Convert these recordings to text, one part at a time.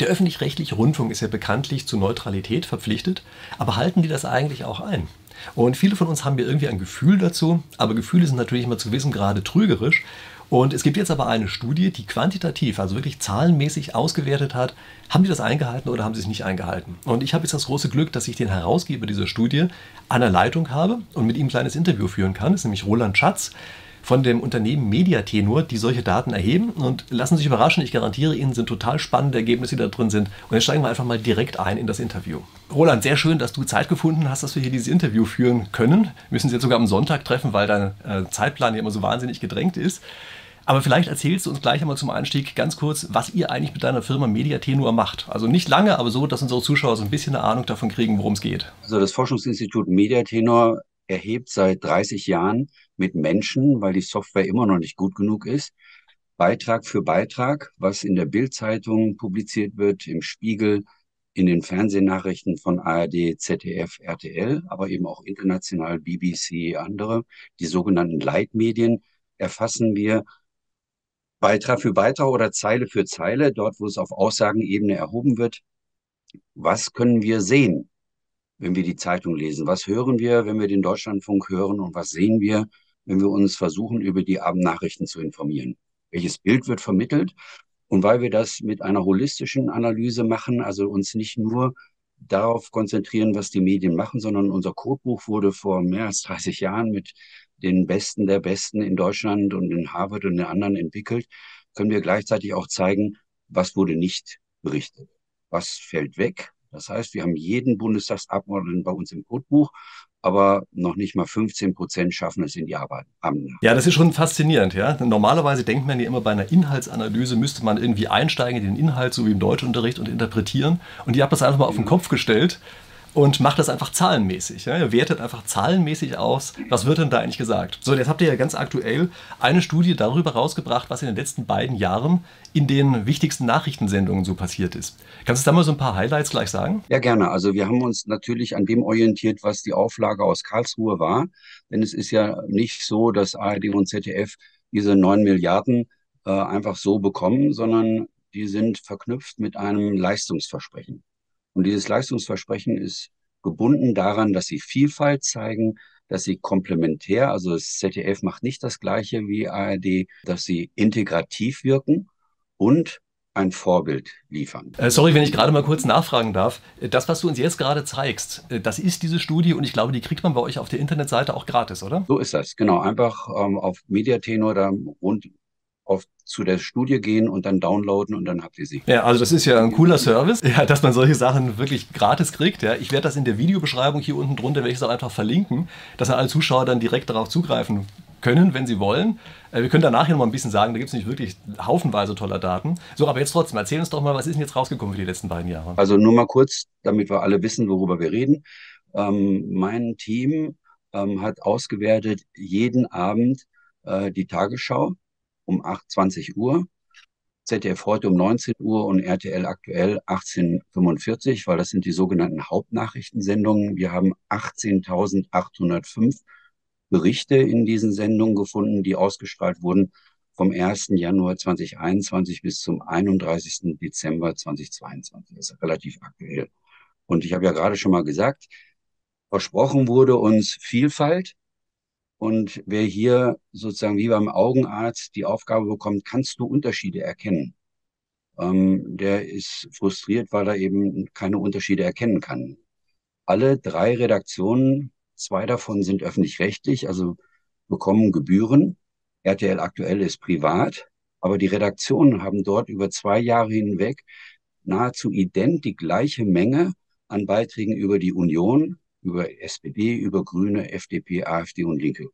Der öffentlich-rechtliche Rundfunk ist ja bekanntlich zu Neutralität verpflichtet, aber halten die das eigentlich auch ein? Und viele von uns haben ja irgendwie ein Gefühl dazu, aber Gefühle sind natürlich immer zu gewissem Grade trügerisch. Und es gibt jetzt aber eine Studie, die quantitativ, also wirklich zahlenmäßig ausgewertet hat, haben die das eingehalten oder haben sie es nicht eingehalten. Und ich habe jetzt das große Glück, dass ich den Herausgeber dieser Studie an der Leitung habe und mit ihm ein kleines Interview führen kann. Das ist nämlich Roland Schatz von dem Unternehmen Mediatenor, die solche Daten erheben. Und lassen Sie sich überraschen, ich garantiere Ihnen, sind total spannende Ergebnisse, die da drin sind. Und jetzt steigen wir einfach mal direkt ein in das Interview. Roland, sehr schön, dass du Zeit gefunden hast, dass wir hier dieses Interview führen können. Wir müssen Sie jetzt sogar am Sonntag treffen, weil dein äh, Zeitplan ja immer so wahnsinnig gedrängt ist. Aber vielleicht erzählst du uns gleich einmal zum Einstieg ganz kurz, was ihr eigentlich mit deiner Firma Mediatenor macht. Also nicht lange, aber so, dass unsere Zuschauer so ein bisschen eine Ahnung davon kriegen, worum es geht. Also das Forschungsinstitut Mediatenor erhebt seit 30 Jahren mit Menschen, weil die Software immer noch nicht gut genug ist, Beitrag für Beitrag, was in der Bildzeitung publiziert wird, im Spiegel, in den Fernsehnachrichten von ARD, ZDF, RTL, aber eben auch international BBC, andere, die sogenannten Leitmedien, erfassen wir. Beitrag für Beitrag oder Zeile für Zeile, dort wo es auf Aussagenebene erhoben wird. Was können wir sehen, wenn wir die Zeitung lesen? Was hören wir, wenn wir den Deutschlandfunk hören? Und was sehen wir, wenn wir uns versuchen, über die Abendnachrichten zu informieren? Welches Bild wird vermittelt? Und weil wir das mit einer holistischen Analyse machen, also uns nicht nur darauf konzentrieren, was die Medien machen, sondern unser Codebuch wurde vor mehr als 30 Jahren mit den Besten der Besten in Deutschland und in Harvard und in anderen entwickelt, können wir gleichzeitig auch zeigen, was wurde nicht berichtet. Was fällt weg? Das heißt, wir haben jeden Bundestagsabgeordneten bei uns im Codebuch, aber noch nicht mal 15 Prozent schaffen es in die Arbeit. Ja, das ist schon faszinierend. Ja? Normalerweise denkt man ja immer, bei einer Inhaltsanalyse müsste man irgendwie einsteigen in den Inhalt, so wie im Deutschunterricht, und interpretieren. Und ihr habt das einfach mal auf den Kopf gestellt und macht das einfach zahlenmäßig. Ja? Ihr wertet einfach zahlenmäßig aus, was wird denn da eigentlich gesagt. So, jetzt habt ihr ja ganz aktuell eine Studie darüber rausgebracht, was in den letzten beiden Jahren in den wichtigsten Nachrichtensendungen so passiert ist. Kannst du da mal so ein paar Highlights gleich sagen? Ja, gerne. Also wir haben uns natürlich an dem orientiert, was die Auflage aus Karlsruhe war. Denn es ist ja nicht so, dass ARD und ZDF diese neun Milliarden äh, einfach so bekommen, sondern die sind verknüpft mit einem Leistungsversprechen. Und dieses Leistungsversprechen ist gebunden daran, dass sie Vielfalt zeigen, dass sie komplementär, also das ZDF macht nicht das gleiche wie ARD, dass sie integrativ wirken und ein Vorbild liefern. Äh, sorry, wenn ich gerade mal kurz nachfragen darf. Das, was du uns jetzt gerade zeigst, äh, das ist diese Studie und ich glaube, die kriegt man bei euch auf der Internetseite auch gratis, oder? So ist das, genau. Einfach ähm, auf Mediatenor da rund auf, zu der Studie gehen und dann downloaden und dann habt ihr sie. Ja, also das ist ja ein cooler Service, ja, dass man solche Sachen wirklich gratis kriegt. Ja. Ich werde das in der Videobeschreibung hier unten drunter, werde ich es auch einfach verlinken, dass alle Zuschauer dann direkt darauf zugreifen können, wenn sie wollen. Äh, wir können danach hier noch mal ein bisschen sagen, da gibt es nicht wirklich haufenweise toller Daten. So, aber jetzt trotzdem, erzähl uns doch mal, was ist denn jetzt rausgekommen für die letzten beiden Jahre? Also nur mal kurz, damit wir alle wissen, worüber wir reden. Ähm, mein Team ähm, hat ausgewertet jeden Abend äh, die Tagesschau um 8, Uhr, ZDF heute um 19 Uhr und RTL aktuell 18.45 weil das sind die sogenannten Hauptnachrichtensendungen. Wir haben 18.805 Berichte in diesen Sendungen gefunden, die ausgestrahlt wurden vom 1. Januar 2021 bis zum 31. Dezember 2022. Das ist relativ aktuell. Und ich habe ja gerade schon mal gesagt, versprochen wurde uns Vielfalt, und wer hier sozusagen wie beim Augenarzt die Aufgabe bekommt, kannst du Unterschiede erkennen? Ähm, der ist frustriert, weil er eben keine Unterschiede erkennen kann. Alle drei Redaktionen, zwei davon sind öffentlich-rechtlich, also bekommen Gebühren. RTL aktuell ist privat, aber die Redaktionen haben dort über zwei Jahre hinweg nahezu ident die gleiche Menge an Beiträgen über die Union, über SPD, über Grüne, FDP, AfD und Linke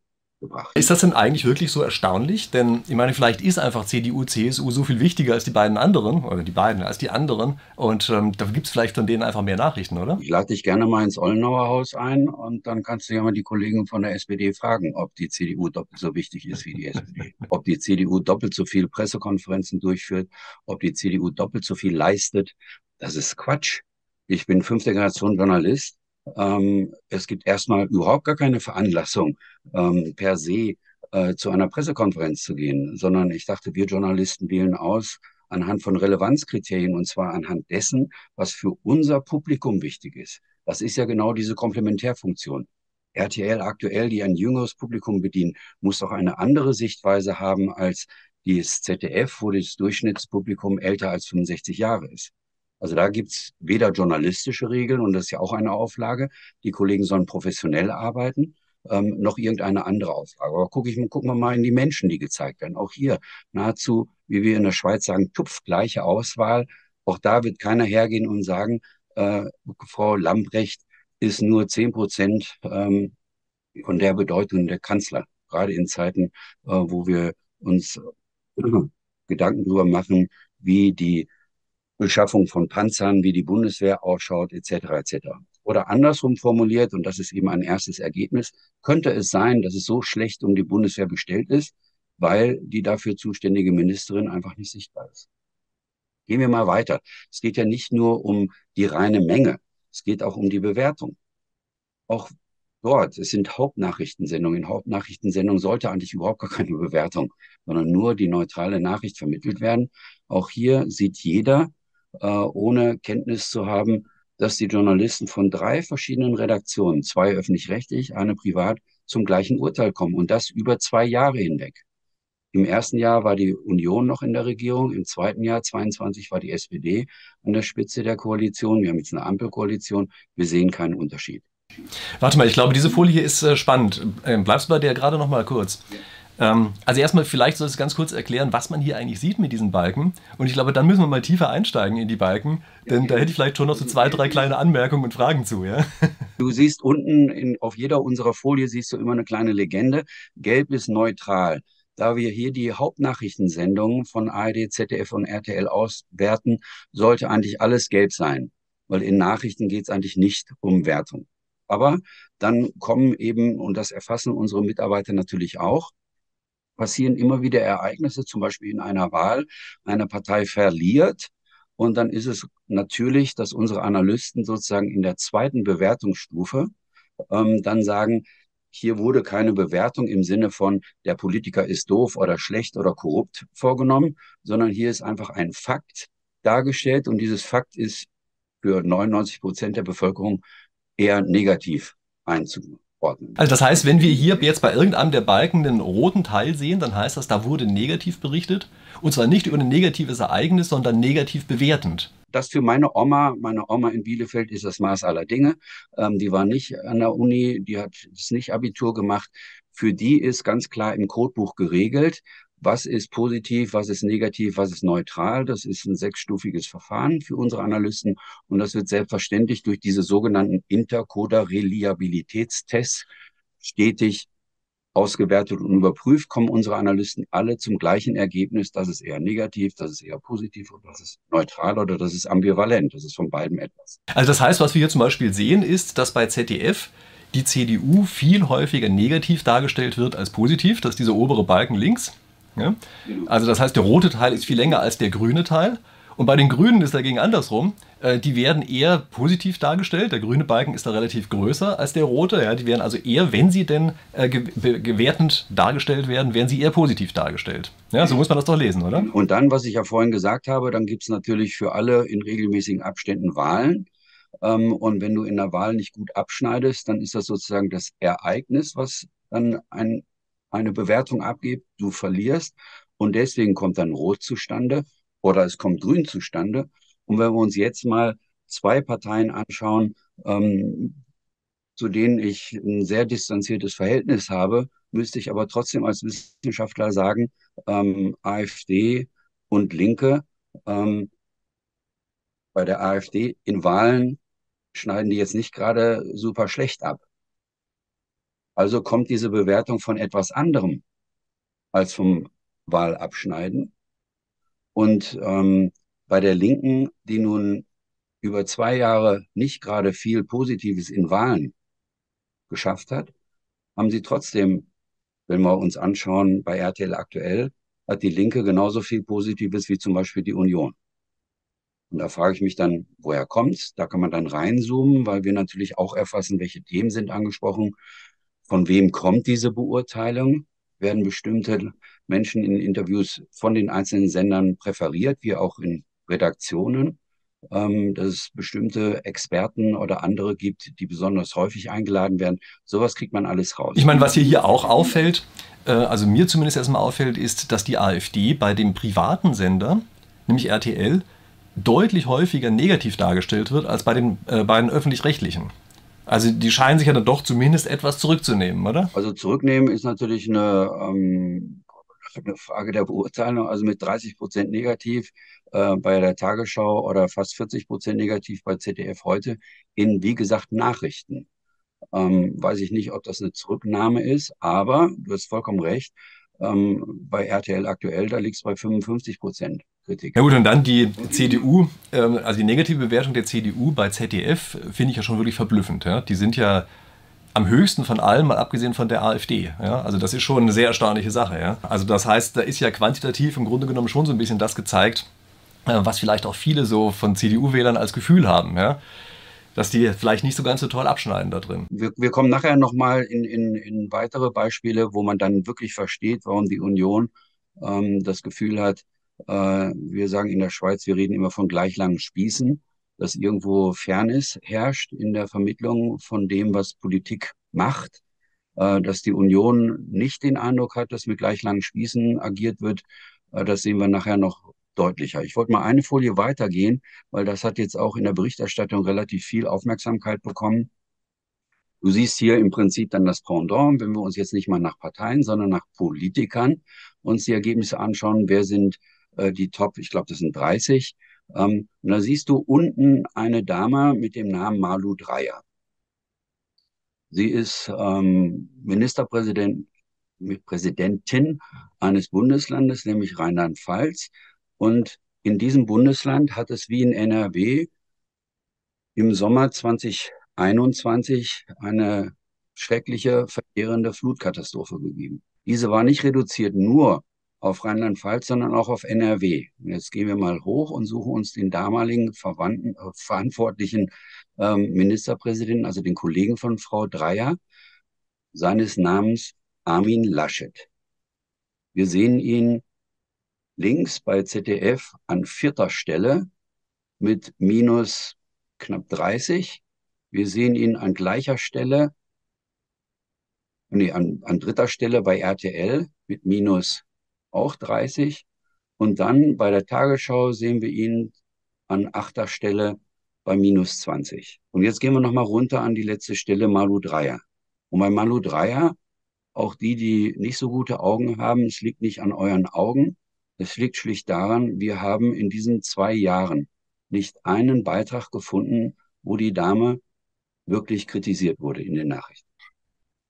gebracht. Ist das denn eigentlich wirklich so erstaunlich? Denn ich meine, vielleicht ist einfach CDU, CSU so viel wichtiger als die beiden anderen, oder die beiden als die anderen. Und ähm, da gibt es vielleicht von denen einfach mehr Nachrichten, oder? Ich lade dich gerne mal ins Ollenauer Haus ein und dann kannst du ja mal die Kollegen von der SPD fragen, ob die CDU doppelt so wichtig ist wie die SPD. ob die CDU doppelt so viel Pressekonferenzen durchführt, ob die CDU doppelt so viel leistet. Das ist Quatsch. Ich bin fünfte Generation Journalist ähm, es gibt erstmal überhaupt gar keine Veranlassung ähm, per se äh, zu einer Pressekonferenz zu gehen, sondern ich dachte, wir Journalisten wählen aus, anhand von Relevanzkriterien und zwar anhand dessen, was für unser Publikum wichtig ist. Das ist ja genau diese Komplementärfunktion. RTL aktuell, die ein jüngeres Publikum bedienen, muss auch eine andere Sichtweise haben als das ZDF, wo das Durchschnittspublikum älter als 65 Jahre ist. Also da gibt's weder journalistische Regeln, und das ist ja auch eine Auflage, die Kollegen sollen professionell arbeiten, ähm, noch irgendeine andere Auflage. Aber guck ich, gucken wir mal in die Menschen, die gezeigt werden. Auch hier nahezu, wie wir in der Schweiz sagen, tupfgleiche Auswahl. Auch da wird keiner hergehen und sagen, äh, Frau Lambrecht ist nur zehn Prozent ähm, von der Bedeutung der Kanzler. Gerade in Zeiten, äh, wo wir uns äh, Gedanken darüber machen, wie die Beschaffung von Panzern, wie die Bundeswehr ausschaut, etc. etc. Oder andersrum formuliert, und das ist eben ein erstes Ergebnis, könnte es sein, dass es so schlecht um die Bundeswehr bestellt ist, weil die dafür zuständige Ministerin einfach nicht sichtbar ist. Gehen wir mal weiter. Es geht ja nicht nur um die reine Menge, es geht auch um die Bewertung. Auch dort, es sind Hauptnachrichtensendungen. In Hauptnachrichtensendungen sollte eigentlich überhaupt gar keine Bewertung, sondern nur die neutrale Nachricht vermittelt werden. Auch hier sieht jeder, äh, ohne Kenntnis zu haben, dass die Journalisten von drei verschiedenen Redaktionen, zwei öffentlich-rechtlich, eine privat, zum gleichen Urteil kommen und das über zwei Jahre hinweg. Im ersten Jahr war die Union noch in der Regierung, im zweiten Jahr 22 war die SPD an der Spitze der Koalition. Wir haben jetzt eine Ampelkoalition. Wir sehen keinen Unterschied. Warte mal, ich glaube, diese Folie ist äh, spannend. Ähm, bleibst du bei der gerade noch mal kurz? Ja. Ähm, also erstmal vielleicht soll es ganz kurz erklären, was man hier eigentlich sieht mit diesen Balken. Und ich glaube, dann müssen wir mal tiefer einsteigen in die Balken, denn ja, da hätte ich vielleicht schon noch so zwei, drei kleine Anmerkungen und Fragen zu. Ja? Du siehst unten in, auf jeder unserer Folie siehst du immer eine kleine Legende. Gelb ist neutral. Da wir hier die Hauptnachrichtensendungen von ARD, ZDF und RTL auswerten, sollte eigentlich alles gelb sein, weil in Nachrichten geht es eigentlich nicht um Wertung. Aber dann kommen eben, und das erfassen unsere Mitarbeiter natürlich auch, passieren immer wieder Ereignisse, zum Beispiel in einer Wahl, eine Partei verliert. Und dann ist es natürlich, dass unsere Analysten sozusagen in der zweiten Bewertungsstufe ähm, dann sagen, hier wurde keine Bewertung im Sinne von, der Politiker ist doof oder schlecht oder korrupt vorgenommen, sondern hier ist einfach ein Fakt dargestellt und dieses Fakt ist für 99 Prozent der Bevölkerung eher negativ einzuordnen ordnen. Also das heißt, wenn wir hier jetzt bei irgendeinem der Balken den roten Teil sehen, dann heißt das, da wurde negativ berichtet. Und zwar nicht über ein negatives Ereignis, sondern negativ bewertend. Das für meine Oma, meine Oma in Bielefeld ist das Maß aller Dinge. Ähm, die war nicht an der Uni, die hat nicht Abitur gemacht. Für die ist ganz klar im Codebuch geregelt, was ist positiv, was ist negativ, was ist neutral. Das ist ein sechsstufiges Verfahren für unsere Analysten und das wird selbstverständlich durch diese sogenannten Intercoder-Reliabilitätstests stetig ausgewertet und überprüft, kommen unsere Analysten alle zum gleichen Ergebnis, das ist eher negativ, das ist eher positiv oder das ist neutral oder das ist ambivalent. Das ist von beiden etwas. Also das heißt, was wir hier zum Beispiel sehen, ist, dass bei ZDF die CDU viel häufiger negativ dargestellt wird als positiv. Das ist dieser obere Balken links. Ja? Also das heißt, der rote Teil ist viel länger als der grüne Teil. Und bei den Grünen ist dagegen andersrum. Äh, die werden eher positiv dargestellt. Der grüne Balken ist da relativ größer als der rote. Ja, die werden also eher, wenn sie denn äh, gewertend dargestellt werden, werden sie eher positiv dargestellt. Ja, so muss man das doch lesen, oder? Und dann, was ich ja vorhin gesagt habe, dann gibt es natürlich für alle in regelmäßigen Abständen Wahlen. Ähm, und wenn du in der Wahl nicht gut abschneidest, dann ist das sozusagen das Ereignis, was dann ein eine Bewertung abgibt, du verlierst und deswegen kommt dann Rot zustande oder es kommt Grün zustande. Und wenn wir uns jetzt mal zwei Parteien anschauen, ähm, zu denen ich ein sehr distanziertes Verhältnis habe, müsste ich aber trotzdem als Wissenschaftler sagen, ähm, AfD und Linke, ähm, bei der AfD in Wahlen schneiden die jetzt nicht gerade super schlecht ab. Also kommt diese Bewertung von etwas anderem als vom Wahlabschneiden. Und ähm, bei der Linken, die nun über zwei Jahre nicht gerade viel Positives in Wahlen geschafft hat, haben sie trotzdem, wenn wir uns anschauen, bei RTL aktuell, hat die Linke genauso viel Positives wie zum Beispiel die Union. Und da frage ich mich dann, woher kommt's? Da kann man dann reinzoomen, weil wir natürlich auch erfassen, welche Themen sind angesprochen, von wem kommt diese Beurteilung? Werden bestimmte Menschen in Interviews von den einzelnen Sendern präferiert, wie auch in Redaktionen, ähm, dass es bestimmte Experten oder andere gibt, die besonders häufig eingeladen werden. Sowas kriegt man alles raus. Ich meine, was hier, hier auch auffällt, äh, also mir zumindest erstmal auffällt, ist, dass die AfD bei dem privaten Sender, nämlich RTL, deutlich häufiger negativ dargestellt wird als bei den äh, beiden öffentlich-rechtlichen. Also die scheinen sich ja dann doch zumindest etwas zurückzunehmen, oder? Also zurücknehmen ist natürlich eine, ähm, eine Frage der Beurteilung. Also mit 30 Prozent negativ äh, bei der Tagesschau oder fast 40 Prozent negativ bei ZDF heute in, wie gesagt, Nachrichten. Ähm, weiß ich nicht, ob das eine Zurücknahme ist, aber du hast vollkommen recht. Ähm, bei RTL aktuell, da liegt es bei 55 Prozent. Kritik. Ja gut, und dann die CDU, ähm, also die negative Bewertung der CDU bei ZDF finde ich ja schon wirklich verblüffend. Ja? Die sind ja am höchsten von allen, mal abgesehen von der AfD. Ja? Also das ist schon eine sehr erstaunliche Sache. Ja? Also das heißt, da ist ja quantitativ im Grunde genommen schon so ein bisschen das gezeigt, äh, was vielleicht auch viele so von CDU-Wählern als Gefühl haben. Ja? Dass die vielleicht nicht so ganz so toll abschneiden da drin. Wir, wir kommen nachher nochmal in, in, in weitere Beispiele, wo man dann wirklich versteht, warum die Union ähm, das Gefühl hat, äh, wir sagen in der Schweiz, wir reden immer von gleich langen Spießen, dass irgendwo Fairness herrscht in der Vermittlung von dem, was Politik macht, äh, dass die Union nicht den Eindruck hat, dass mit gleich langen Spießen agiert wird. Äh, das sehen wir nachher noch deutlicher. Ich wollte mal eine Folie weitergehen, weil das hat jetzt auch in der Berichterstattung relativ viel Aufmerksamkeit bekommen. Du siehst hier im Prinzip dann das Pendant, wenn wir uns jetzt nicht mal nach Parteien, sondern nach Politikern uns die Ergebnisse anschauen, wer sind äh, die Top, ich glaube, das sind 30. Ähm, und da siehst du unten eine Dame mit dem Namen Malu Dreyer. Sie ist ähm, Ministerpräsident, Präsidentin eines Bundeslandes, nämlich Rheinland-Pfalz. Und in diesem Bundesland hat es wie in NRW im Sommer 2021 eine schreckliche, verheerende Flutkatastrophe gegeben. Diese war nicht reduziert nur auf Rheinland-Pfalz, sondern auch auf NRW. Und jetzt gehen wir mal hoch und suchen uns den damaligen Verwandten, äh, verantwortlichen ähm, Ministerpräsidenten, also den Kollegen von Frau Dreyer, seines Namens Armin Laschet. Wir sehen ihn links bei ZDF an vierter Stelle mit minus knapp 30. Wir sehen ihn an gleicher Stelle, nee, an, an dritter Stelle bei RTL mit minus auch 30. Und dann bei der Tagesschau sehen wir ihn an achter Stelle bei minus 20. Und jetzt gehen wir nochmal runter an die letzte Stelle, Malu Dreier. Und bei Malu Dreier, auch die, die nicht so gute Augen haben, es liegt nicht an euren Augen, es liegt schlicht daran, wir haben in diesen zwei Jahren nicht einen Beitrag gefunden, wo die Dame wirklich kritisiert wurde in den Nachrichten.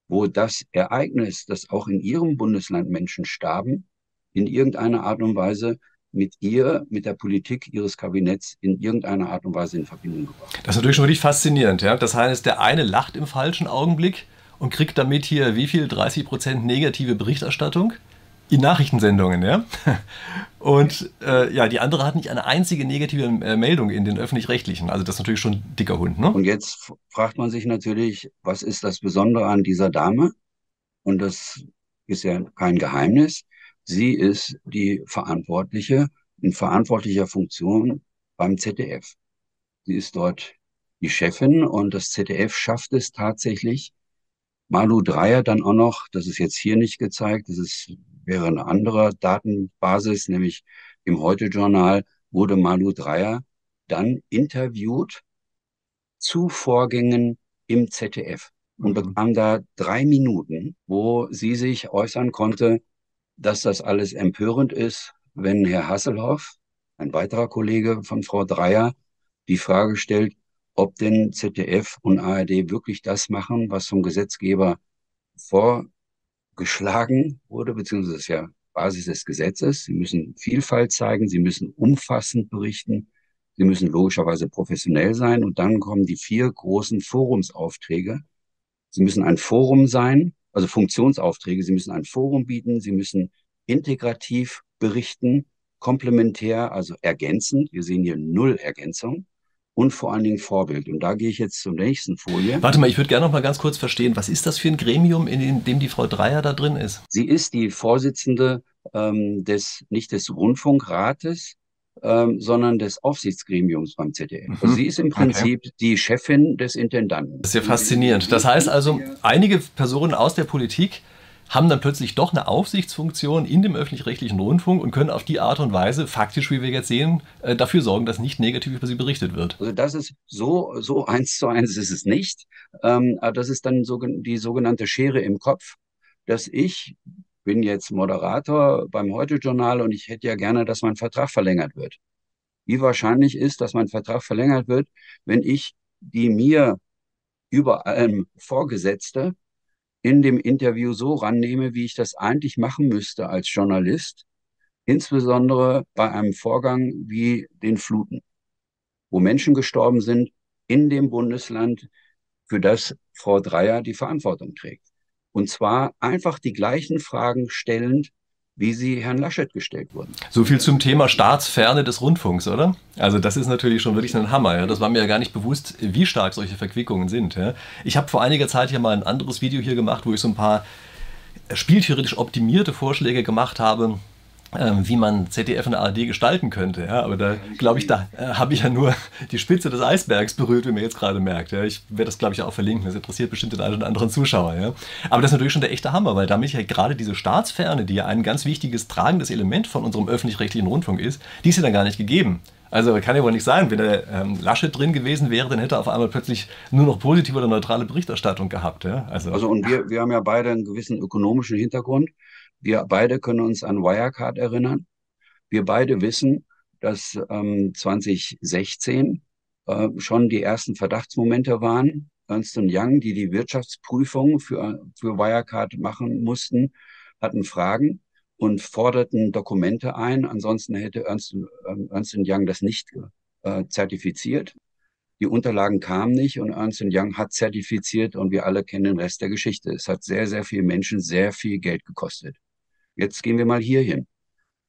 Wo das Ereignis, dass auch in ihrem Bundesland Menschen starben, in irgendeiner Art und Weise mit ihr, mit der Politik ihres Kabinetts in irgendeiner Art und Weise in Verbindung gebracht. Das ist natürlich schon wirklich faszinierend. Ja? Das heißt, der eine lacht im falschen Augenblick und kriegt damit hier wie viel? 30 Prozent negative Berichterstattung in Nachrichtensendungen, ja. Und äh, ja, die andere hat nicht eine einzige negative äh, Meldung in den öffentlich-rechtlichen. Also das ist natürlich schon ein dicker Hund, ne? Und jetzt fragt man sich natürlich, was ist das Besondere an dieser Dame? Und das ist ja kein Geheimnis. Sie ist die Verantwortliche in verantwortlicher Funktion beim ZDF. Sie ist dort die Chefin und das ZDF schafft es tatsächlich, Malu Dreier dann auch noch, das ist jetzt hier nicht gezeigt, das ist, wäre eine andere Datenbasis, nämlich im Heute-Journal wurde Malu Dreier dann interviewt zu Vorgängen im ZDF und mhm. bekam da drei Minuten, wo sie sich äußern konnte, dass das alles empörend ist, wenn Herr Hasselhoff, ein weiterer Kollege von Frau Dreier, die Frage stellt, ob denn ZDF und ARD wirklich das machen, was vom Gesetzgeber vorgeschlagen wurde, beziehungsweise ist ja Basis des Gesetzes. Sie müssen Vielfalt zeigen, sie müssen umfassend berichten, sie müssen logischerweise professionell sein und dann kommen die vier großen Forumsaufträge. Sie müssen ein Forum sein, also Funktionsaufträge. Sie müssen ein Forum bieten, sie müssen integrativ berichten, komplementär, also ergänzend. Wir sehen hier null Ergänzung und vor allen Dingen Vorbild. Und da gehe ich jetzt zur nächsten Folie. Warte mal, ich würde gerne noch mal ganz kurz verstehen, was ist das für ein Gremium, in dem die Frau Dreier da drin ist? Sie ist die Vorsitzende ähm, des, nicht des Rundfunkrates, ähm, sondern des Aufsichtsgremiums beim ZDF. Mhm. Also sie ist im Prinzip okay. die Chefin des Intendanten. Das ist ja faszinierend. Das heißt also, einige Personen aus der Politik haben dann plötzlich doch eine Aufsichtsfunktion in dem öffentlich-rechtlichen Rundfunk und können auf die Art und Weise, faktisch, wie wir jetzt sehen, äh, dafür sorgen, dass nicht negativ über sie berichtet wird. Also das ist so, so eins zu eins ist es nicht. Ähm, aber das ist dann die sogenannte Schere im Kopf, dass ich bin jetzt Moderator beim Heute-Journal und ich hätte ja gerne, dass mein Vertrag verlängert wird. Wie wahrscheinlich ist, dass mein Vertrag verlängert wird, wenn ich die mir über allem Vorgesetzte in dem Interview so rannehme, wie ich das eigentlich machen müsste als Journalist, insbesondere bei einem Vorgang wie den Fluten, wo Menschen gestorben sind in dem Bundesland, für das Frau Dreier die Verantwortung trägt. Und zwar einfach die gleichen Fragen stellend, wie sie Herrn Laschet gestellt wurden. So viel zum Thema Staatsferne des Rundfunks, oder? Also das ist natürlich schon wirklich ein Hammer. Ja? Das war mir ja gar nicht bewusst, wie stark solche Verquickungen sind. Ja? Ich habe vor einiger Zeit hier mal ein anderes Video hier gemacht, wo ich so ein paar spieltheoretisch optimierte Vorschläge gemacht habe, wie man ZDF und ARD gestalten könnte. Ja, aber da glaube ich, da äh, habe ich ja nur die Spitze des Eisbergs berührt, wie man jetzt gerade merkt. Ja. Ich werde das, glaube ich, auch verlinken. Das interessiert bestimmt den einen oder anderen Zuschauer. Ja. Aber das ist natürlich schon der echte Hammer, weil damit ja gerade diese Staatsferne, die ja ein ganz wichtiges, tragendes Element von unserem öffentlich-rechtlichen Rundfunk ist, die ist ja dann gar nicht gegeben. Also kann ja wohl nicht sein, wenn der ähm, Laschet drin gewesen wäre, dann hätte er auf einmal plötzlich nur noch positive oder neutrale Berichterstattung gehabt. Ja? Also, also und wir, wir haben ja beide einen gewissen ökonomischen Hintergrund. Wir beide können uns an Wirecard erinnern. Wir beide wissen, dass ähm, 2016 äh, schon die ersten Verdachtsmomente waren. Ernst Young, die die Wirtschaftsprüfung für, für Wirecard machen mussten, hatten Fragen und forderten Dokumente ein. Ansonsten hätte Ernst, äh, Ernst Young das nicht äh, zertifiziert. Die Unterlagen kamen nicht und Ernst Young hat zertifiziert und wir alle kennen den Rest der Geschichte. Es hat sehr, sehr viele Menschen sehr viel Geld gekostet. Jetzt gehen wir mal hier hin.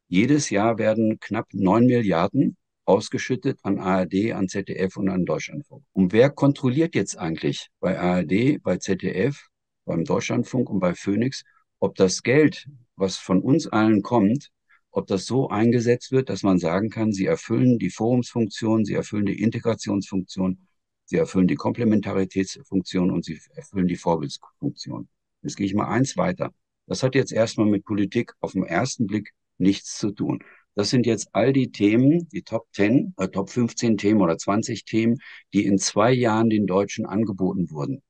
Jedes Jahr werden knapp neun Milliarden ausgeschüttet an ARD, an ZDF und an Deutschlandfunk. Und wer kontrolliert jetzt eigentlich bei ARD, bei ZDF, beim Deutschlandfunk und bei Phoenix, ob das Geld, was von uns allen kommt, ob das so eingesetzt wird, dass man sagen kann, sie erfüllen die Forumsfunktion, sie erfüllen die Integrationsfunktion, sie erfüllen die Komplementaritätsfunktion und sie erfüllen die Vorbildsfunktion. Jetzt gehe ich mal eins weiter. Das hat jetzt erstmal mit Politik auf den ersten Blick nichts zu tun. Das sind jetzt all die Themen, die Top 10, äh, Top 15 Themen oder 20 Themen, die in zwei Jahren den Deutschen angeboten wurden.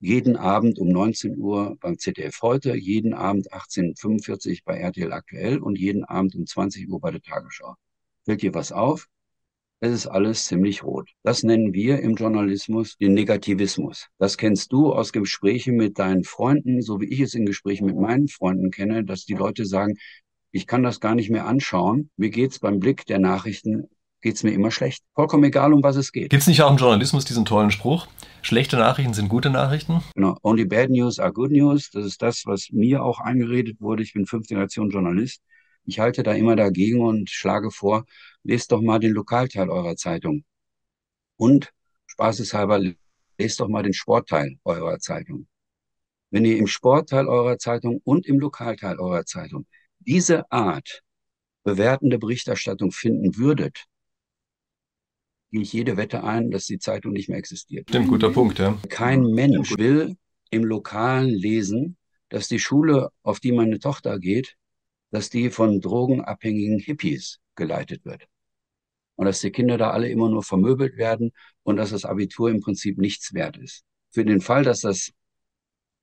Jeden Abend um 19 Uhr beim ZDF heute, jeden Abend 18.45 bei RTL aktuell und jeden Abend um 20 Uhr bei der Tagesschau. Fällt dir was auf? Es ist alles ziemlich rot. Das nennen wir im Journalismus den Negativismus. Das kennst du aus Gesprächen mit deinen Freunden, so wie ich es in Gesprächen mit meinen Freunden kenne, dass die Leute sagen, ich kann das gar nicht mehr anschauen. Mir geht's beim Blick der Nachrichten geht's mir immer schlecht. Vollkommen egal, um was es geht. Gibt's nicht auch im Journalismus diesen tollen Spruch? Schlechte Nachrichten sind gute Nachrichten? Genau. Only bad news are good news. Das ist das, was mir auch eingeredet wurde. Ich bin fünfte Generation Journalist. Ich halte da immer dagegen und schlage vor, lest doch mal den Lokalteil eurer Zeitung. Und spaßeshalber, lest doch mal den Sportteil eurer Zeitung. Wenn ihr im Sportteil eurer Zeitung und im Lokalteil eurer Zeitung diese Art bewertende Berichterstattung finden würdet, gehe ich jede Wette ein, dass die Zeitung nicht mehr existiert. Stimmt, guter Punkt, ja. Kein Mensch will im Lokalen lesen, dass die Schule, auf die meine Tochter geht, dass die von drogenabhängigen Hippies geleitet wird. Und dass die Kinder da alle immer nur vermöbelt werden und dass das Abitur im Prinzip nichts wert ist. Für den Fall, dass das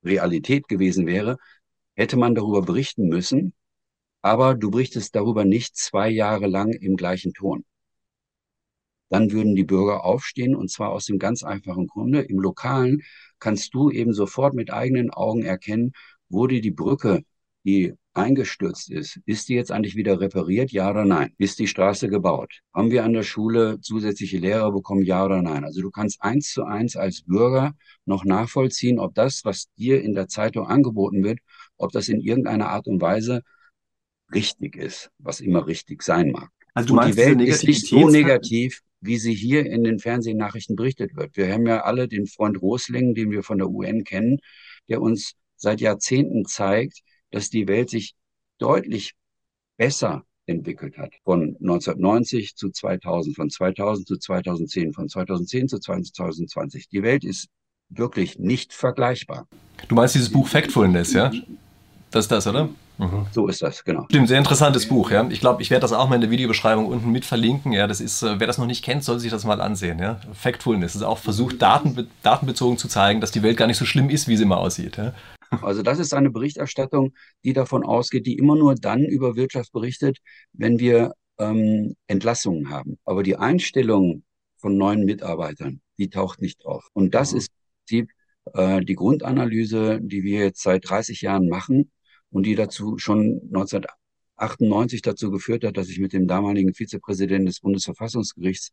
Realität gewesen wäre, hätte man darüber berichten müssen, aber du berichtest darüber nicht zwei Jahre lang im gleichen Ton. Dann würden die Bürger aufstehen und zwar aus dem ganz einfachen Grunde. Im Lokalen kannst du eben sofort mit eigenen Augen erkennen, wurde die Brücke, die eingestürzt ist, ist die jetzt eigentlich wieder repariert, ja oder nein? Ist die Straße gebaut? Haben wir an der Schule zusätzliche Lehrer bekommen, ja oder nein? Also du kannst eins zu eins als Bürger noch nachvollziehen, ob das, was dir in der Zeitung angeboten wird, ob das in irgendeiner Art und Weise richtig ist, was immer richtig sein mag. Also du und meinst, die Welt ist nicht so negativ, wie sie hier in den Fernsehnachrichten berichtet wird. Wir haben ja alle den Freund Rosling, den wir von der UN kennen, der uns seit Jahrzehnten zeigt, dass die Welt sich deutlich besser entwickelt hat. Von 1990 zu 2000, von 2000 zu 2010, von 2010 zu 2020. Die Welt ist wirklich nicht vergleichbar. Du meinst dieses Buch Factfulness, ja? Das ist das, oder? Mhm. So ist das, genau. Stimmt, sehr interessantes Buch, ja. Ich glaube, ich werde das auch mal in der Videobeschreibung unten mit verlinken. Ja, das ist, äh, wer das noch nicht kennt, soll sich das mal ansehen, ja. Factfulness ist auch versucht, datenbe datenbezogen zu zeigen, dass die Welt gar nicht so schlimm ist, wie sie immer aussieht, ja. Also das ist eine Berichterstattung, die davon ausgeht, die immer nur dann über Wirtschaft berichtet, wenn wir ähm, Entlassungen haben. Aber die Einstellung von neuen Mitarbeitern, die taucht nicht drauf. Und das mhm. ist im Prinzip äh, die Grundanalyse, die wir jetzt seit 30 Jahren machen und die dazu schon 1998 dazu geführt hat, dass ich mit dem damaligen Vizepräsidenten des Bundesverfassungsgerichts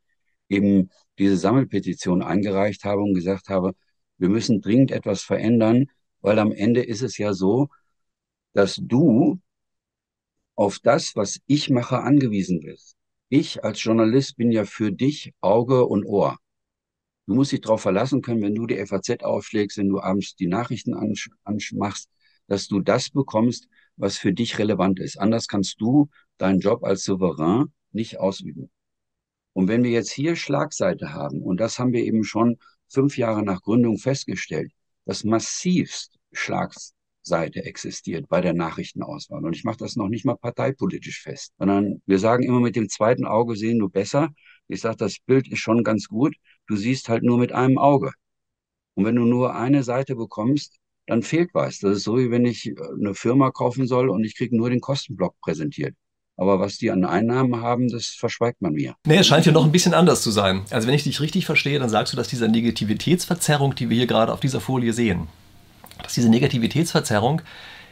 eben diese Sammelpetition eingereicht habe und gesagt habe, wir müssen dringend etwas verändern, weil am Ende ist es ja so, dass du auf das, was ich mache, angewiesen bist. Ich als Journalist bin ja für dich Auge und Ohr. Du musst dich darauf verlassen können, wenn du die FAZ aufschlägst, wenn du abends die Nachrichten anmachst, dass du das bekommst, was für dich relevant ist. Anders kannst du deinen Job als Souverän nicht ausüben. Und wenn wir jetzt hier Schlagseite haben, und das haben wir eben schon fünf Jahre nach Gründung festgestellt, dass massivst Schlagseite existiert bei der Nachrichtenauswahl. Und ich mache das noch nicht mal parteipolitisch fest, sondern wir sagen immer mit dem zweiten Auge sehen du besser. Ich sage, das Bild ist schon ganz gut. Du siehst halt nur mit einem Auge. Und wenn du nur eine Seite bekommst, dann fehlt was. Das ist so, wie wenn ich äh, eine Firma kaufen soll und ich kriege nur den Kostenblock präsentiert. Aber was die an Einnahmen haben, das verschweigt man mir. Nee, es scheint ja noch ein bisschen anders zu sein. Also wenn ich dich richtig verstehe, dann sagst du, dass diese Negativitätsverzerrung, die wir hier gerade auf dieser Folie sehen, dass diese Negativitätsverzerrung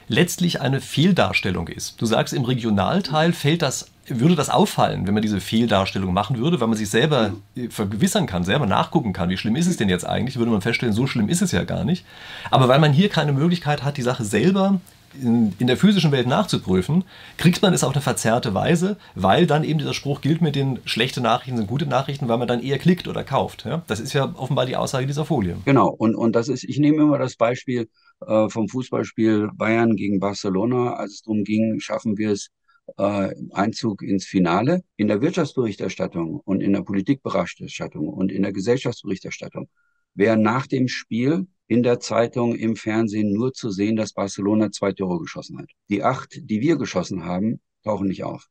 letztlich eine Fehldarstellung ist. Du sagst, im Regionalteil fällt das, würde das auffallen, wenn man diese Fehldarstellung machen würde, weil man sich selber vergewissern kann, selber nachgucken kann, wie schlimm ist es denn jetzt eigentlich, würde man feststellen, so schlimm ist es ja gar nicht. Aber weil man hier keine Möglichkeit hat, die Sache selber in, in, der physischen Welt nachzuprüfen, kriegt man es auf eine verzerrte Weise, weil dann eben dieser Spruch gilt mit den schlechten Nachrichten sind gute Nachrichten, weil man dann eher klickt oder kauft. Ja? Das ist ja offenbar die Aussage dieser Folie. Genau, und, und das ist, ich nehme immer das Beispiel äh, vom Fußballspiel Bayern gegen Barcelona, als es darum ging, schaffen wir es, äh, Einzug ins Finale. In der Wirtschaftsberichterstattung und in der Politikberichterstattung und in der Gesellschaftsberichterstattung wäre nach dem Spiel in der Zeitung, im Fernsehen nur zu sehen, dass Barcelona zwei Tore geschossen hat. Die acht, die wir geschossen haben, tauchen nicht auf.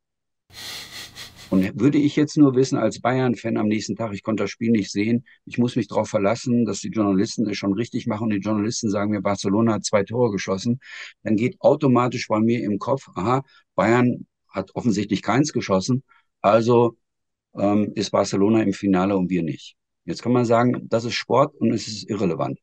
Und würde ich jetzt nur wissen, als Bayern-Fan am nächsten Tag, ich konnte das Spiel nicht sehen, ich muss mich darauf verlassen, dass die Journalisten es schon richtig machen und die Journalisten sagen mir, Barcelona hat zwei Tore geschossen, dann geht automatisch bei mir im Kopf, aha, Bayern hat offensichtlich keins geschossen, also ähm, ist Barcelona im Finale und wir nicht. Jetzt kann man sagen, das ist Sport und es ist irrelevant.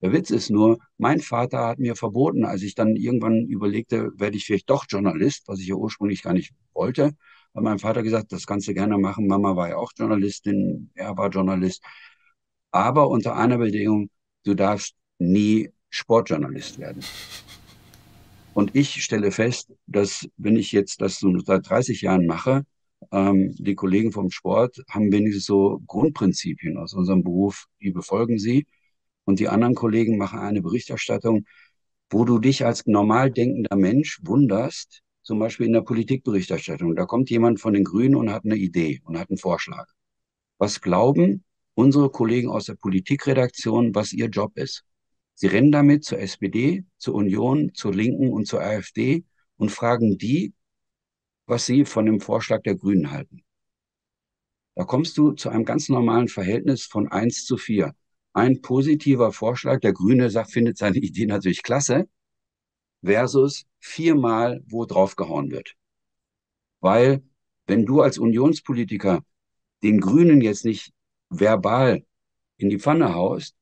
Der Witz ist nur, mein Vater hat mir verboten, als ich dann irgendwann überlegte, werde ich vielleicht doch Journalist, was ich ja ursprünglich gar nicht wollte, hat mein Vater gesagt, das kannst du gerne machen. Mama war ja auch Journalistin, er war Journalist. Aber unter einer Bedingung, du darfst nie Sportjournalist werden. Und ich stelle fest, dass wenn ich jetzt das so seit 30 Jahren mache, ähm, die Kollegen vom Sport haben wenigstens so Grundprinzipien aus unserem Beruf, die befolgen sie. Und die anderen Kollegen machen eine Berichterstattung, wo du dich als normal denkender Mensch wunderst, zum Beispiel in der Politikberichterstattung. Da kommt jemand von den Grünen und hat eine Idee und hat einen Vorschlag. Was glauben unsere Kollegen aus der Politikredaktion, was ihr Job ist? Sie rennen damit zur SPD, zur Union, zur Linken und zur AfD und fragen die, was sie von dem Vorschlag der Grünen halten. Da kommst du zu einem ganz normalen Verhältnis von eins zu vier ein positiver Vorschlag, der Grüne sagt, findet seine Idee natürlich klasse, versus viermal, wo draufgehauen wird. Weil, wenn du als Unionspolitiker den Grünen jetzt nicht verbal in die Pfanne haust,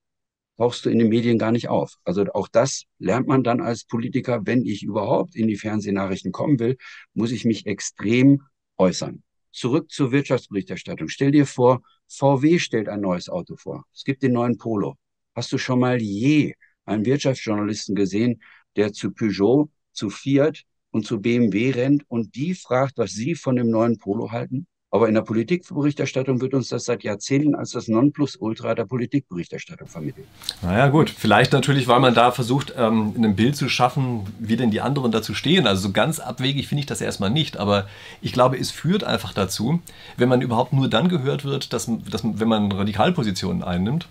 tauchst du in den Medien gar nicht auf. Also auch das lernt man dann als Politiker, wenn ich überhaupt in die Fernsehnachrichten kommen will, muss ich mich extrem äußern. Zurück zur Wirtschaftsberichterstattung. Stell dir vor, VW stellt ein neues Auto vor. Es gibt den neuen Polo. Hast du schon mal je einen Wirtschaftsjournalisten gesehen, der zu Peugeot, zu Fiat und zu BMW rennt und die fragt, was sie von dem neuen Polo halten? Aber in der Politikberichterstattung wird uns das seit Jahrzehnten als das Nonplusultra der Politikberichterstattung vermittelt. Naja gut, vielleicht natürlich, weil man da versucht, ähm, ein Bild zu schaffen, wie denn die anderen dazu stehen. Also so ganz abwegig finde ich das erstmal nicht. Aber ich glaube, es führt einfach dazu, wenn man überhaupt nur dann gehört wird, dass, dass wenn man Radikalpositionen einnimmt,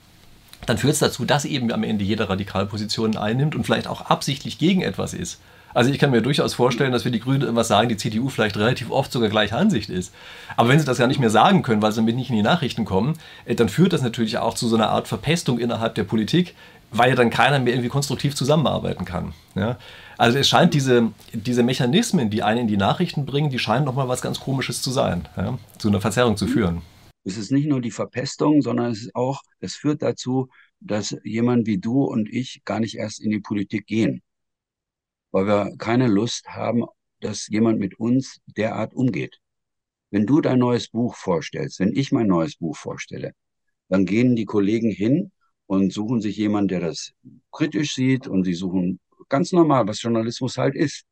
dann führt es dazu, dass eben am Ende jeder Radikalpositionen einnimmt und vielleicht auch absichtlich gegen etwas ist. Also ich kann mir durchaus vorstellen, dass wir die Grünen irgendwas sagen, die CDU vielleicht relativ oft sogar gleicher Ansicht ist. Aber wenn sie das ja nicht mehr sagen können, weil sie damit nicht in die Nachrichten kommen, äh, dann führt das natürlich auch zu so einer Art Verpestung innerhalb der Politik, weil ja dann keiner mehr irgendwie konstruktiv zusammenarbeiten kann. Ja? Also es scheint diese, diese Mechanismen, die einen in die Nachrichten bringen, die scheinen nochmal was ganz Komisches zu sein, ja? zu einer Verzerrung zu führen. Es ist nicht nur die Verpestung, sondern es ist auch, es führt dazu, dass jemand wie du und ich gar nicht erst in die Politik gehen weil wir keine Lust haben, dass jemand mit uns derart umgeht. Wenn du dein neues Buch vorstellst, wenn ich mein neues Buch vorstelle, dann gehen die Kollegen hin und suchen sich jemanden, der das kritisch sieht und sie suchen ganz normal, was Journalismus halt ist.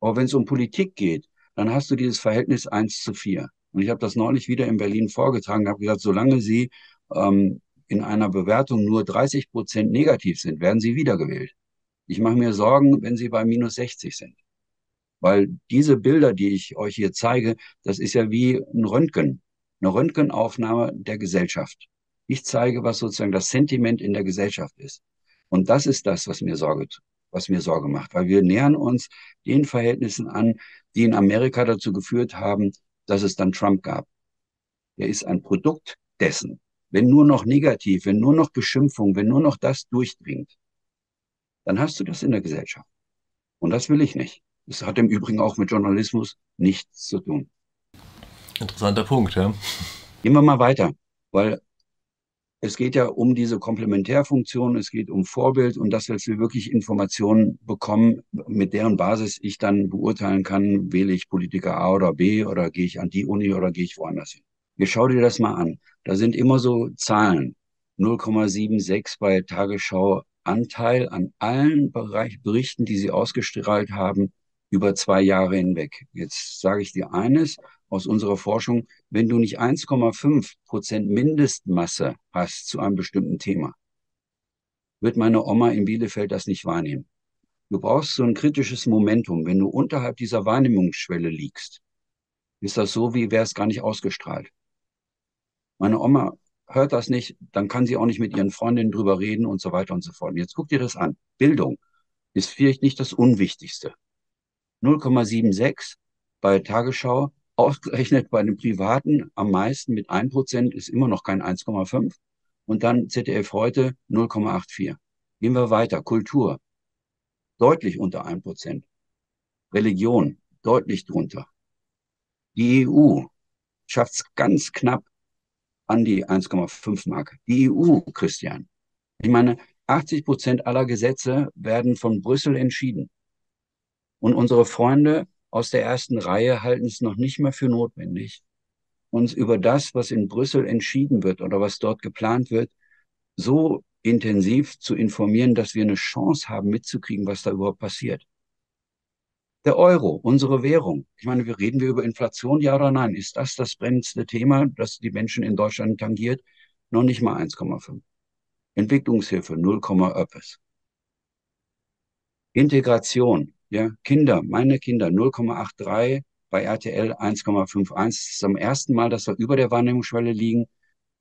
Aber wenn es um Politik geht, dann hast du dieses Verhältnis eins zu vier. Und ich habe das neulich wieder in Berlin vorgetragen, habe gesagt, solange Sie ähm, in einer Bewertung nur 30 Prozent negativ sind, werden Sie wiedergewählt. Ich mache mir Sorgen, wenn sie bei minus 60 sind. Weil diese Bilder, die ich euch hier zeige, das ist ja wie ein Röntgen, eine Röntgenaufnahme der Gesellschaft. Ich zeige, was sozusagen das Sentiment in der Gesellschaft ist. Und das ist das, was mir Sorge, was mir Sorge macht, weil wir nähern uns den Verhältnissen an, die in Amerika dazu geführt haben, dass es dann Trump gab. Er ist ein Produkt dessen. Wenn nur noch negativ, wenn nur noch Beschimpfung, wenn nur noch das durchdringt, dann hast du das in der Gesellschaft. Und das will ich nicht. Das hat im Übrigen auch mit Journalismus nichts zu tun. Interessanter Punkt, ja. Gehen wir mal weiter, weil es geht ja um diese Komplementärfunktion, es geht um Vorbild und dass wir wirklich Informationen bekommen, mit deren Basis ich dann beurteilen kann, wähle ich Politiker A oder B oder gehe ich an die Uni oder gehe ich woanders hin. Ihr schau dir das mal an. Da sind immer so Zahlen. 0,76 bei Tagesschau Anteil an allen Bereich, Berichten, die sie ausgestrahlt haben, über zwei Jahre hinweg. Jetzt sage ich dir eines aus unserer Forschung, wenn du nicht 1,5 Prozent Mindestmasse hast zu einem bestimmten Thema, wird meine Oma in Bielefeld das nicht wahrnehmen. Du brauchst so ein kritisches Momentum. Wenn du unterhalb dieser Wahrnehmungsschwelle liegst, ist das so, wie wäre es gar nicht ausgestrahlt. Meine Oma hört das nicht, dann kann sie auch nicht mit ihren Freundinnen drüber reden und so weiter und so fort. Jetzt guck dir das an. Bildung ist vielleicht nicht das Unwichtigste. 0,76 bei Tagesschau, ausgerechnet bei den Privaten am meisten mit 1% ist immer noch kein 1,5. Und dann ZDF heute 0,84. Gehen wir weiter. Kultur. Deutlich unter 1%. Religion. Deutlich drunter. Die EU schafft es ganz knapp an die 1,5 Mark. Die EU, Christian. Ich meine, 80 Prozent aller Gesetze werden von Brüssel entschieden. Und unsere Freunde aus der ersten Reihe halten es noch nicht mehr für notwendig, uns über das, was in Brüssel entschieden wird oder was dort geplant wird, so intensiv zu informieren, dass wir eine Chance haben, mitzukriegen, was da überhaupt passiert. Der Euro, unsere Währung. Ich meine, wir reden wir über Inflation, ja oder nein? Ist das das brennendste Thema, das die Menschen in Deutschland tangiert? Noch nicht mal 1,5. Entwicklungshilfe 0, öppes. Integration, ja, Kinder, meine Kinder 0,83, bei RTL 1,51. Das ist zum ersten Mal, dass wir über der Wahrnehmungsschwelle liegen.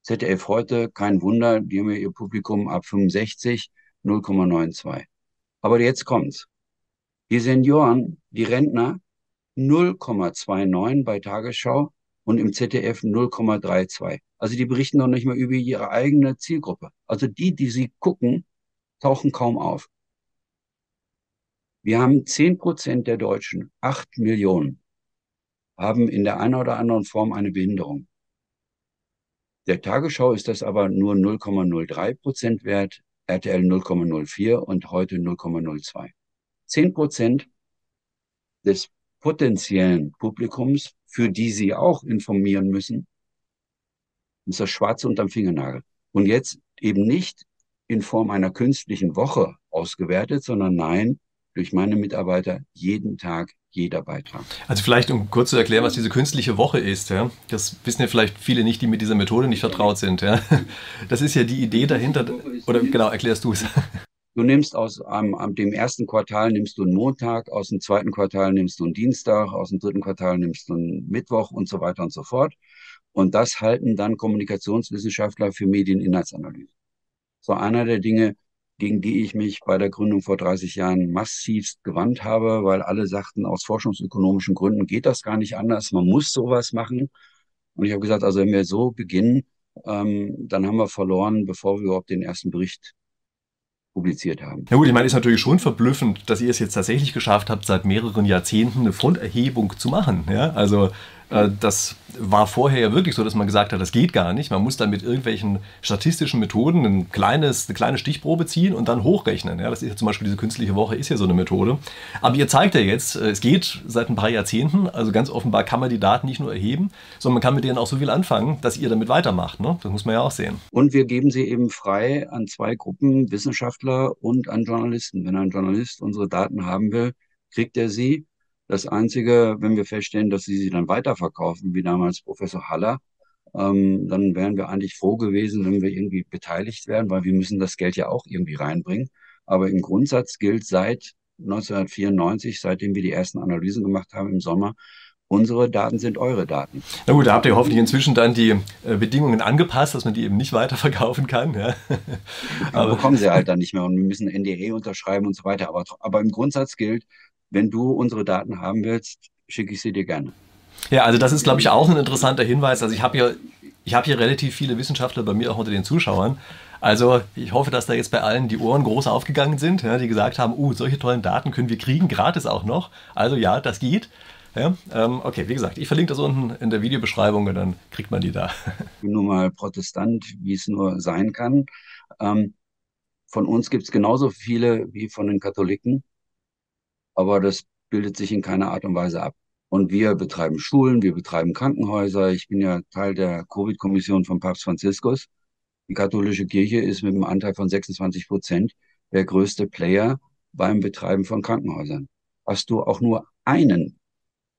ZDF heute, kein Wunder, die haben ja ihr Publikum ab 65, 0,92. Aber jetzt kommt's. Die Senioren, die Rentner 0,29 bei Tagesschau und im ZDF 0,32. Also die berichten noch nicht mal über ihre eigene Zielgruppe. Also die, die sie gucken, tauchen kaum auf. Wir haben 10 Prozent der Deutschen, 8 Millionen, haben in der einen oder anderen Form eine Behinderung. Der Tagesschau ist das aber nur 0,03 Prozent wert, RTL 0,04 und heute 0,02. 10 Prozent des potenziellen Publikums, für die Sie auch informieren müssen, ist das Schwarze unterm Fingernagel. Und jetzt eben nicht in Form einer künstlichen Woche ausgewertet, sondern nein, durch meine Mitarbeiter jeden Tag jeder Beitrag. Also vielleicht, um kurz zu erklären, was diese künstliche Woche ist. Ja? Das wissen ja vielleicht viele nicht, die mit dieser Methode nicht vertraut sind. Ja? Das ist ja die Idee dahinter. Oder genau, erklärst du es. Du nimmst aus einem, um, dem ersten Quartal nimmst du einen Montag, aus dem zweiten Quartal nimmst du einen Dienstag, aus dem dritten Quartal nimmst du einen Mittwoch und so weiter und so fort. Und das halten dann Kommunikationswissenschaftler für Medieninhaltsanalyse. So einer der Dinge, gegen die ich mich bei der Gründung vor 30 Jahren massivst gewandt habe, weil alle sagten, aus forschungsökonomischen Gründen geht das gar nicht anders, man muss sowas machen. Und ich habe gesagt, also wenn wir so beginnen, ähm, dann haben wir verloren, bevor wir überhaupt den ersten Bericht publiziert haben. Na gut, ich meine, ist natürlich schon verblüffend, dass ihr es jetzt tatsächlich geschafft habt, seit mehreren Jahrzehnten eine Fronterhebung zu machen. Ja? Also das war vorher ja wirklich so, dass man gesagt hat, das geht gar nicht. Man muss dann mit irgendwelchen statistischen Methoden ein kleines, eine kleine Stichprobe ziehen und dann hochrechnen. Ja, das ist ja zum Beispiel diese künstliche Woche, ist ja so eine Methode. Aber ihr zeigt ja jetzt, äh, es geht seit ein paar Jahrzehnten. Also ganz offenbar kann man die Daten nicht nur erheben, sondern man kann mit denen auch so viel anfangen, dass ihr damit weitermacht. Ne? Das muss man ja auch sehen. Und wir geben sie eben frei an zwei Gruppen, Wissenschaftler und an Journalisten. Wenn ein Journalist unsere Daten haben will, kriegt er sie das Einzige, wenn wir feststellen, dass sie sie dann weiterverkaufen, wie damals Professor Haller, ähm, dann wären wir eigentlich froh gewesen, wenn wir irgendwie beteiligt wären, weil wir müssen das Geld ja auch irgendwie reinbringen. Aber im Grundsatz gilt seit 1994, seitdem wir die ersten Analysen gemacht haben im Sommer, unsere Daten sind eure Daten. Na gut, da habt ihr hoffentlich inzwischen dann die äh, Bedingungen angepasst, dass man die eben nicht weiterverkaufen kann. Ja. Aber bekommen sie halt dann nicht mehr und wir müssen NDE unterschreiben und so weiter. Aber, aber im Grundsatz gilt, wenn du unsere Daten haben willst, schicke ich sie dir gerne. Ja, also das ist, glaube ich, auch ein interessanter Hinweis. Also ich habe hier, ich habe hier relativ viele Wissenschaftler bei mir auch unter den Zuschauern. Also ich hoffe, dass da jetzt bei allen die Ohren groß aufgegangen sind, ja, die gesagt haben, uh, solche tollen Daten können wir kriegen, gratis auch noch. Also ja, das geht. Ja, ähm, okay, wie gesagt, ich verlinke das unten in der Videobeschreibung und dann kriegt man die da. Ich bin nun mal Protestant, wie es nur sein kann. Ähm, von uns gibt es genauso viele wie von den Katholiken aber das bildet sich in keiner Art und Weise ab. Und wir betreiben Schulen, wir betreiben Krankenhäuser. Ich bin ja Teil der Covid-Kommission von Papst Franziskus. Die katholische Kirche ist mit einem Anteil von 26 Prozent der größte Player beim Betreiben von Krankenhäusern. Hast du auch nur einen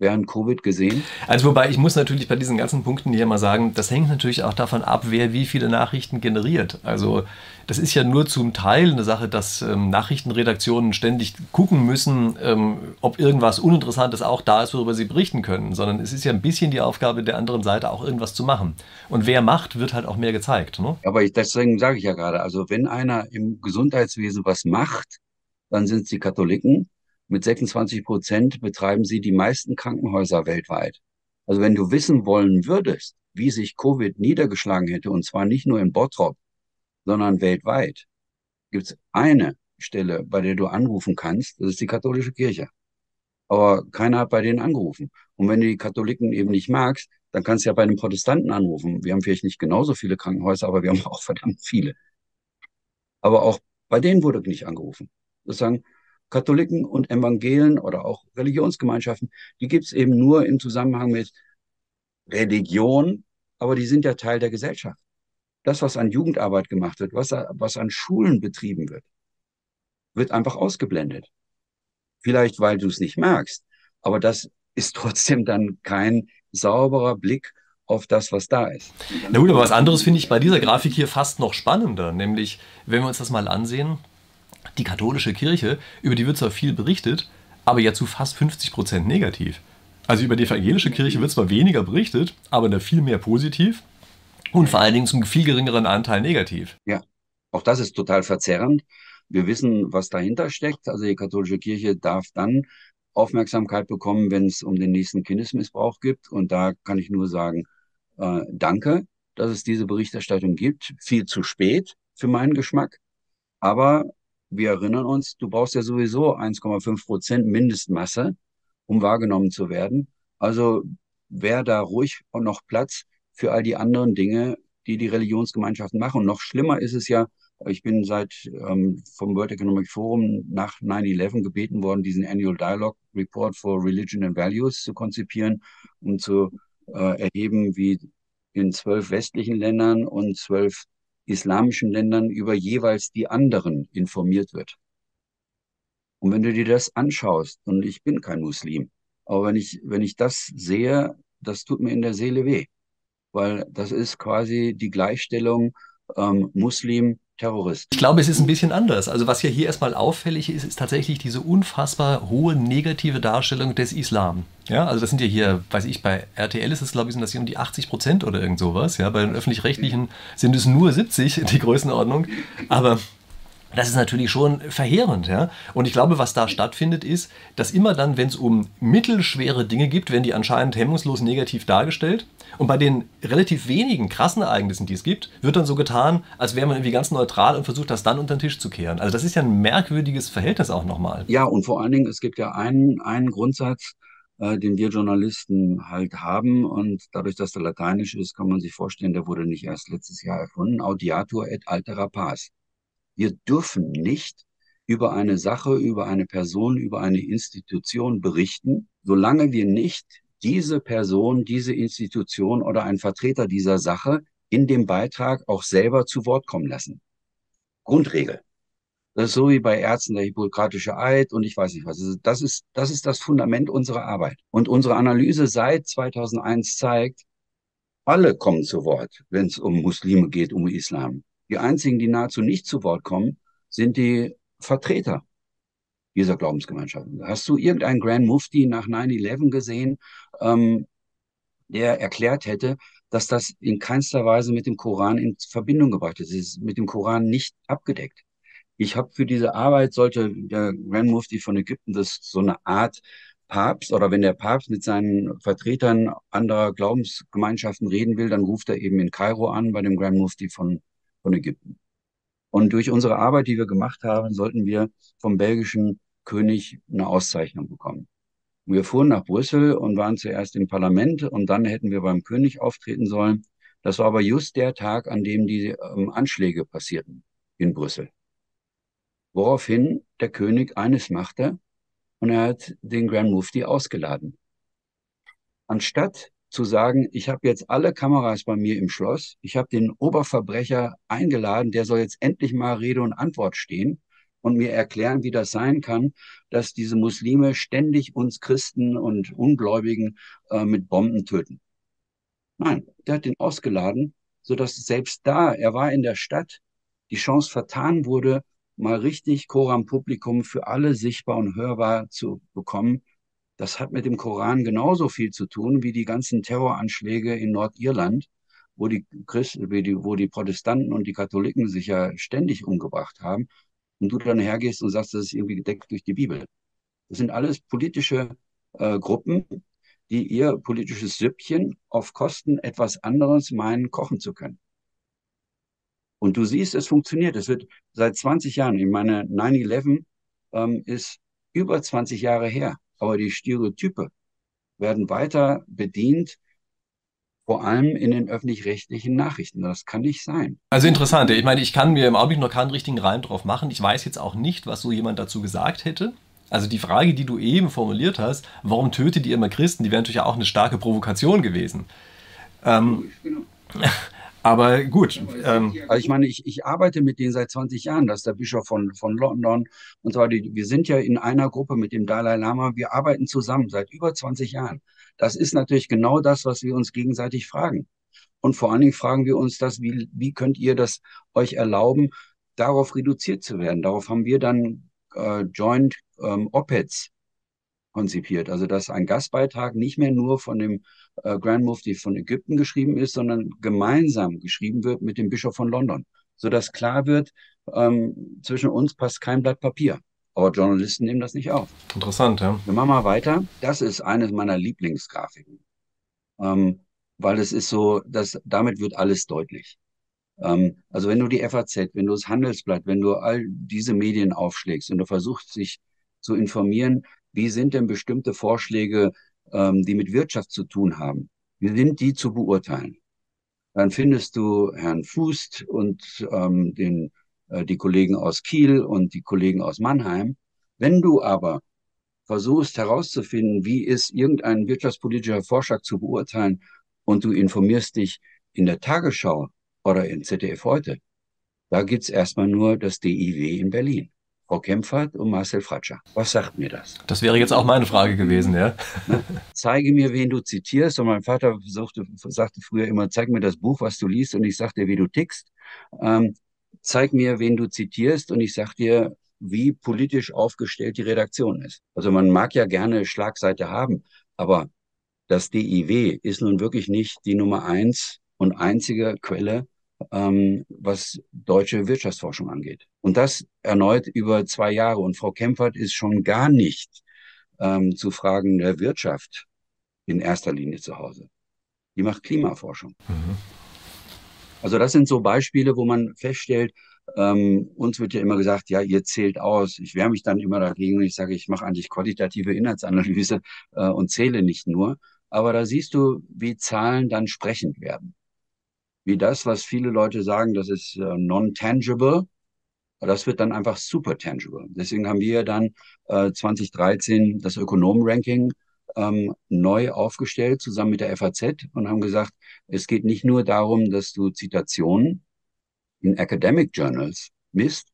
während Covid gesehen? Also wobei ich muss natürlich bei diesen ganzen Punkten hier mal sagen, das hängt natürlich auch davon ab, wer wie viele Nachrichten generiert. Also das ist ja nur zum Teil eine Sache, dass ähm, Nachrichtenredaktionen ständig gucken müssen, ähm, ob irgendwas Uninteressantes auch da ist, worüber sie berichten können, sondern es ist ja ein bisschen die Aufgabe der anderen Seite, auch irgendwas zu machen. Und wer macht, wird halt auch mehr gezeigt. Ne? Aber ich, deswegen sage ich ja gerade, also wenn einer im Gesundheitswesen was macht, dann sind es die Katholiken mit 26 Prozent betreiben sie die meisten Krankenhäuser weltweit. Also wenn du wissen wollen würdest, wie sich Covid niedergeschlagen hätte, und zwar nicht nur in Bottrop, sondern weltweit, gibt es eine Stelle, bei der du anrufen kannst, das ist die katholische Kirche. Aber keiner hat bei denen angerufen. Und wenn du die Katholiken eben nicht magst, dann kannst du ja bei den Protestanten anrufen. Wir haben vielleicht nicht genauso viele Krankenhäuser, aber wir haben auch verdammt viele. Aber auch bei denen wurde nicht angerufen. Sozusagen, Katholiken und Evangelen oder auch Religionsgemeinschaften, die gibt es eben nur im Zusammenhang mit Religion, aber die sind ja Teil der Gesellschaft. Das, was an Jugendarbeit gemacht wird, was, was an Schulen betrieben wird, wird einfach ausgeblendet. Vielleicht, weil du es nicht merkst, aber das ist trotzdem dann kein sauberer Blick auf das, was da ist. Na gut, aber was anderes finde ich bei dieser Grafik hier fast noch spannender, nämlich wenn wir uns das mal ansehen, die katholische Kirche, über die wird zwar viel berichtet, aber ja zu fast 50 Prozent negativ. Also über die evangelische Kirche wird zwar weniger berichtet, aber da viel mehr positiv und vor allen Dingen zum viel geringeren Anteil negativ. Ja, auch das ist total verzerrend. Wir wissen, was dahinter steckt. Also die katholische Kirche darf dann Aufmerksamkeit bekommen, wenn es um den nächsten Kindesmissbrauch gibt. Und da kann ich nur sagen, äh, danke, dass es diese Berichterstattung gibt. Viel zu spät für meinen Geschmack. Aber wir erinnern uns, du brauchst ja sowieso 1,5 Prozent Mindestmasse, um wahrgenommen zu werden. Also wäre da ruhig und noch Platz für all die anderen Dinge, die die Religionsgemeinschaften machen. Und noch schlimmer ist es ja, ich bin seit ähm, vom World Economic Forum nach 9-11 gebeten worden, diesen Annual Dialogue Report for Religion and Values zu konzipieren, um zu äh, erheben, wie in zwölf westlichen Ländern und zwölf islamischen Ländern über jeweils die anderen informiert wird. Und wenn du dir das anschaust, und ich bin kein Muslim, aber wenn ich, wenn ich das sehe, das tut mir in der Seele weh, weil das ist quasi die Gleichstellung ähm, Muslim, Terrorist. Ich glaube, es ist ein bisschen anders. Also was ja hier erstmal auffällig ist, ist tatsächlich diese unfassbar hohe negative Darstellung des Islam. Ja, also das sind ja hier, weiß ich, bei RTL ist es, glaube ich, sind das hier um die 80 Prozent oder irgend sowas. Ja, bei den öffentlich-rechtlichen sind es nur 70 die Größenordnung. Aber das ist natürlich schon verheerend. Ja? Und ich glaube, was da stattfindet, ist, dass immer dann, wenn es um mittelschwere Dinge gibt, werden die anscheinend hemmungslos negativ dargestellt. Und bei den relativ wenigen krassen Ereignissen, die es gibt, wird dann so getan, als wäre man irgendwie ganz neutral und versucht, das dann unter den Tisch zu kehren. Also das ist ja ein merkwürdiges Verhältnis auch nochmal. Ja, und vor allen Dingen, es gibt ja einen, einen Grundsatz, äh, den wir Journalisten halt haben. Und dadurch, dass der lateinisch ist, kann man sich vorstellen, der wurde nicht erst letztes Jahr erfunden. Audiatur et altera pars. Wir dürfen nicht über eine Sache, über eine Person, über eine Institution berichten, solange wir nicht diese Person, diese Institution oder ein Vertreter dieser Sache in dem Beitrag auch selber zu Wort kommen lassen. Grundregel. Das ist so wie bei Ärzten der Hippokratische Eid und ich weiß nicht was. Das ist, das ist das Fundament unserer Arbeit. Und unsere Analyse seit 2001 zeigt, alle kommen zu Wort, wenn es um Muslime geht, um Islam. Die einzigen, die nahezu nicht zu Wort kommen, sind die Vertreter dieser Glaubensgemeinschaften. Hast du irgendeinen Grand Mufti nach 9-11 gesehen, ähm, der erklärt hätte, dass das in keinster Weise mit dem Koran in Verbindung gebracht ist. Es ist mit dem Koran nicht abgedeckt. Ich habe für diese Arbeit, sollte der Grand Mufti von Ägypten das so eine Art Papst oder wenn der Papst mit seinen Vertretern anderer Glaubensgemeinschaften reden will, dann ruft er eben in Kairo an bei dem Grand Mufti von von Ägypten. Und durch unsere Arbeit, die wir gemacht haben, sollten wir vom belgischen König eine Auszeichnung bekommen. Wir fuhren nach Brüssel und waren zuerst im Parlament und dann hätten wir beim König auftreten sollen. Das war aber just der Tag, an dem die ähm, Anschläge passierten in Brüssel. Woraufhin der König eines machte und er hat den Grand Mufti ausgeladen. Anstatt zu sagen, ich habe jetzt alle Kameras bei mir im Schloss, ich habe den Oberverbrecher eingeladen, der soll jetzt endlich mal Rede und Antwort stehen und mir erklären, wie das sein kann, dass diese Muslime ständig uns Christen und Ungläubigen äh, mit Bomben töten. Nein, der hat den ausgeladen, sodass selbst da, er war in der Stadt, die Chance vertan wurde, mal richtig Koran Publikum für alle sichtbar und hörbar zu bekommen, das hat mit dem Koran genauso viel zu tun wie die ganzen Terroranschläge in Nordirland, wo die Christen, wo die Protestanten und die Katholiken sich ja ständig umgebracht haben. Und du dann hergehst und sagst, das ist irgendwie gedeckt durch die Bibel. Das sind alles politische äh, Gruppen, die ihr politisches Süppchen auf Kosten etwas anderes meinen, kochen zu können. Und du siehst, es funktioniert. Es wird seit 20 Jahren, ich meine, 9-11 ähm, ist über 20 Jahre her aber die Stereotype werden weiter bedient, vor allem in den öffentlich-rechtlichen Nachrichten. Das kann nicht sein. Also interessant. Ich meine, ich kann mir im Augenblick noch keinen richtigen Reim drauf machen. Ich weiß jetzt auch nicht, was so jemand dazu gesagt hätte. Also die Frage, die du eben formuliert hast, warum tötet ihr immer Christen, die wäre natürlich auch eine starke Provokation gewesen. Ähm, genau. Aber gut. Ähm, also ich meine, ich, ich arbeite mit denen seit 20 Jahren. Das ist der Bischof von, von London. Und zwar, die, wir sind ja in einer Gruppe mit dem Dalai Lama. Wir arbeiten zusammen seit über 20 Jahren. Das ist natürlich genau das, was wir uns gegenseitig fragen. Und vor allen Dingen fragen wir uns das, wie, wie könnt ihr das euch erlauben, darauf reduziert zu werden? Darauf haben wir dann äh, Joint ähm, Opeds konzipiert. Also dass ein Gastbeitrag nicht mehr nur von dem äh, Grand Mufti von Ägypten geschrieben ist, sondern gemeinsam geschrieben wird mit dem Bischof von London, sodass klar wird, ähm, zwischen uns passt kein Blatt Papier. Aber Journalisten nehmen das nicht auf. Interessant, ja. Wir machen mal weiter. Das ist eines meiner Lieblingsgrafiken. Ähm, weil es ist so, dass damit wird alles deutlich. Ähm, also wenn du die FAZ, wenn du das Handelsblatt, wenn du all diese Medien aufschlägst und du versuchst, dich zu informieren, wie sind denn bestimmte Vorschläge, ähm, die mit Wirtschaft zu tun haben, wie sind die zu beurteilen? Dann findest du Herrn Fußt und ähm, den, äh, die Kollegen aus Kiel und die Kollegen aus Mannheim. Wenn du aber versuchst herauszufinden, wie ist irgendein wirtschaftspolitischer Vorschlag zu beurteilen und du informierst dich in der Tagesschau oder in ZDF heute, da gibt's erstmal nur das DIW in Berlin. Frau Kempfert und Marcel Fratscher. Was sagt mir das? Das wäre jetzt auch meine Frage gewesen, ja. Ne? Zeige mir, wen du zitierst. Und mein Vater sagte, sagte früher immer, zeig mir das Buch, was du liest, und ich sag dir, wie du tickst. Ähm, zeig mir, wen du zitierst, und ich sag dir, wie politisch aufgestellt die Redaktion ist. Also man mag ja gerne Schlagseite haben, aber das DIW ist nun wirklich nicht die Nummer eins und einzige Quelle ähm, was deutsche Wirtschaftsforschung angeht. Und das erneut über zwei Jahre. Und Frau Kempfert ist schon gar nicht ähm, zu Fragen der Wirtschaft in erster Linie zu Hause. Die macht Klimaforschung. Mhm. Also das sind so Beispiele, wo man feststellt, ähm, uns wird ja immer gesagt, ja, ihr zählt aus. Ich wehre mich dann immer dagegen und ich sage, ich mache eigentlich qualitative Inhaltsanalyse äh, und zähle nicht nur. Aber da siehst du, wie Zahlen dann sprechend werden wie das, was viele Leute sagen, das ist äh, non-tangible. Das wird dann einfach super tangible. Deswegen haben wir dann äh, 2013 das Ökonomen-Ranking ähm, neu aufgestellt, zusammen mit der FAZ und haben gesagt, es geht nicht nur darum, dass du Zitationen in Academic Journals misst,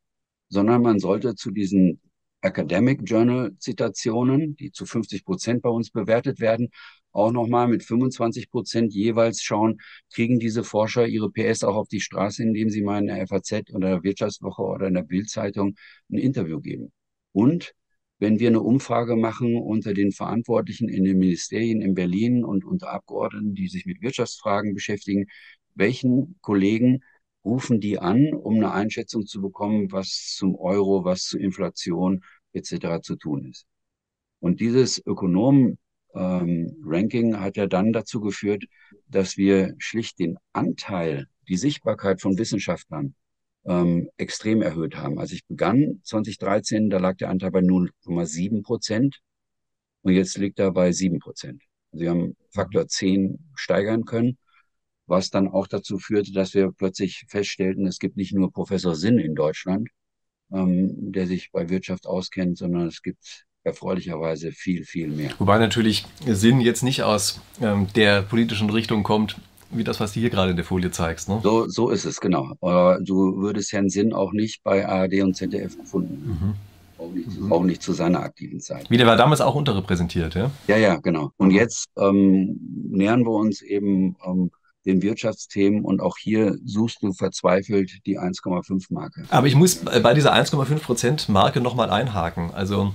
sondern man sollte zu diesen Academic Journal Zitationen, die zu 50 Prozent bei uns bewertet werden, auch nochmal mit 25 Prozent jeweils schauen, kriegen diese Forscher ihre PS auch auf die Straße, indem sie mal in der FAZ oder der Wirtschaftswoche oder in der Bildzeitung ein Interview geben. Und wenn wir eine Umfrage machen unter den Verantwortlichen in den Ministerien in Berlin und unter Abgeordneten, die sich mit Wirtschaftsfragen beschäftigen, welchen Kollegen rufen die an, um eine Einschätzung zu bekommen, was zum Euro, was zur Inflation etc. zu tun ist. Und dieses Ökonomen-Ranking ähm, hat ja dann dazu geführt, dass wir schlicht den Anteil, die Sichtbarkeit von Wissenschaftlern ähm, extrem erhöht haben. Als ich begann 2013, da lag der Anteil bei 0,7 Prozent und jetzt liegt er bei 7 Prozent. Wir haben Faktor 10 steigern können was dann auch dazu führte, dass wir plötzlich feststellten, es gibt nicht nur Professor Sinn in Deutschland, ähm, der sich bei Wirtschaft auskennt, sondern es gibt erfreulicherweise viel, viel mehr. Wobei natürlich Sinn jetzt nicht aus ähm, der politischen Richtung kommt, wie das, was du hier gerade in der Folie zeigst. Ne? So, so ist es, genau. Aber du würdest Herrn Sinn auch nicht bei ARD und ZDF gefunden. Mhm. Auch nicht, mhm. auch nicht, zu seiner aktiven Zeit. Wie der war damals auch unterrepräsentiert, ja? Ja, ja, genau. Und jetzt ähm, nähern wir uns eben ähm, den Wirtschaftsthemen und auch hier suchst du verzweifelt die 1,5 Marke. Aber ich muss bei dieser 1,5 Prozent Marke nochmal einhaken. Also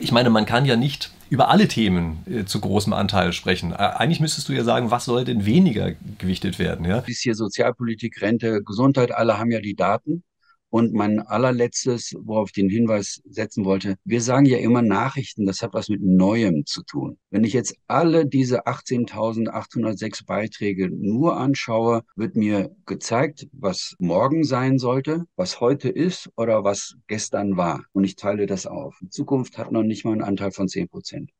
ich meine, man kann ja nicht über alle Themen äh, zu großem Anteil sprechen. Äh, eigentlich müsstest du ja sagen, was soll denn weniger gewichtet werden? Ja? Ist hier Sozialpolitik, Rente, Gesundheit, alle haben ja die Daten. Und mein allerletztes, worauf ich den Hinweis setzen wollte, wir sagen ja immer Nachrichten, das hat was mit Neuem zu tun. Wenn ich jetzt alle diese 18.806 Beiträge nur anschaue, wird mir gezeigt, was morgen sein sollte, was heute ist oder was gestern war. Und ich teile das auf. Die Zukunft hat noch nicht mal einen Anteil von 10 Prozent.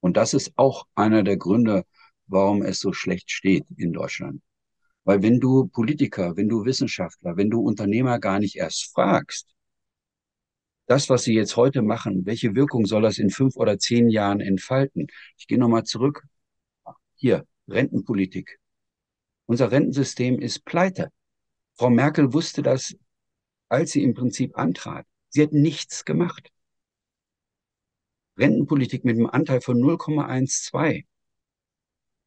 Und das ist auch einer der Gründe, warum es so schlecht steht in Deutschland. Weil wenn du Politiker, wenn du Wissenschaftler, wenn du Unternehmer gar nicht erst fragst, das, was sie jetzt heute machen, welche Wirkung soll das in fünf oder zehn Jahren entfalten? Ich gehe nochmal zurück. Hier, Rentenpolitik. Unser Rentensystem ist pleite. Frau Merkel wusste das, als sie im Prinzip antrat. Sie hat nichts gemacht. Rentenpolitik mit einem Anteil von 0,12.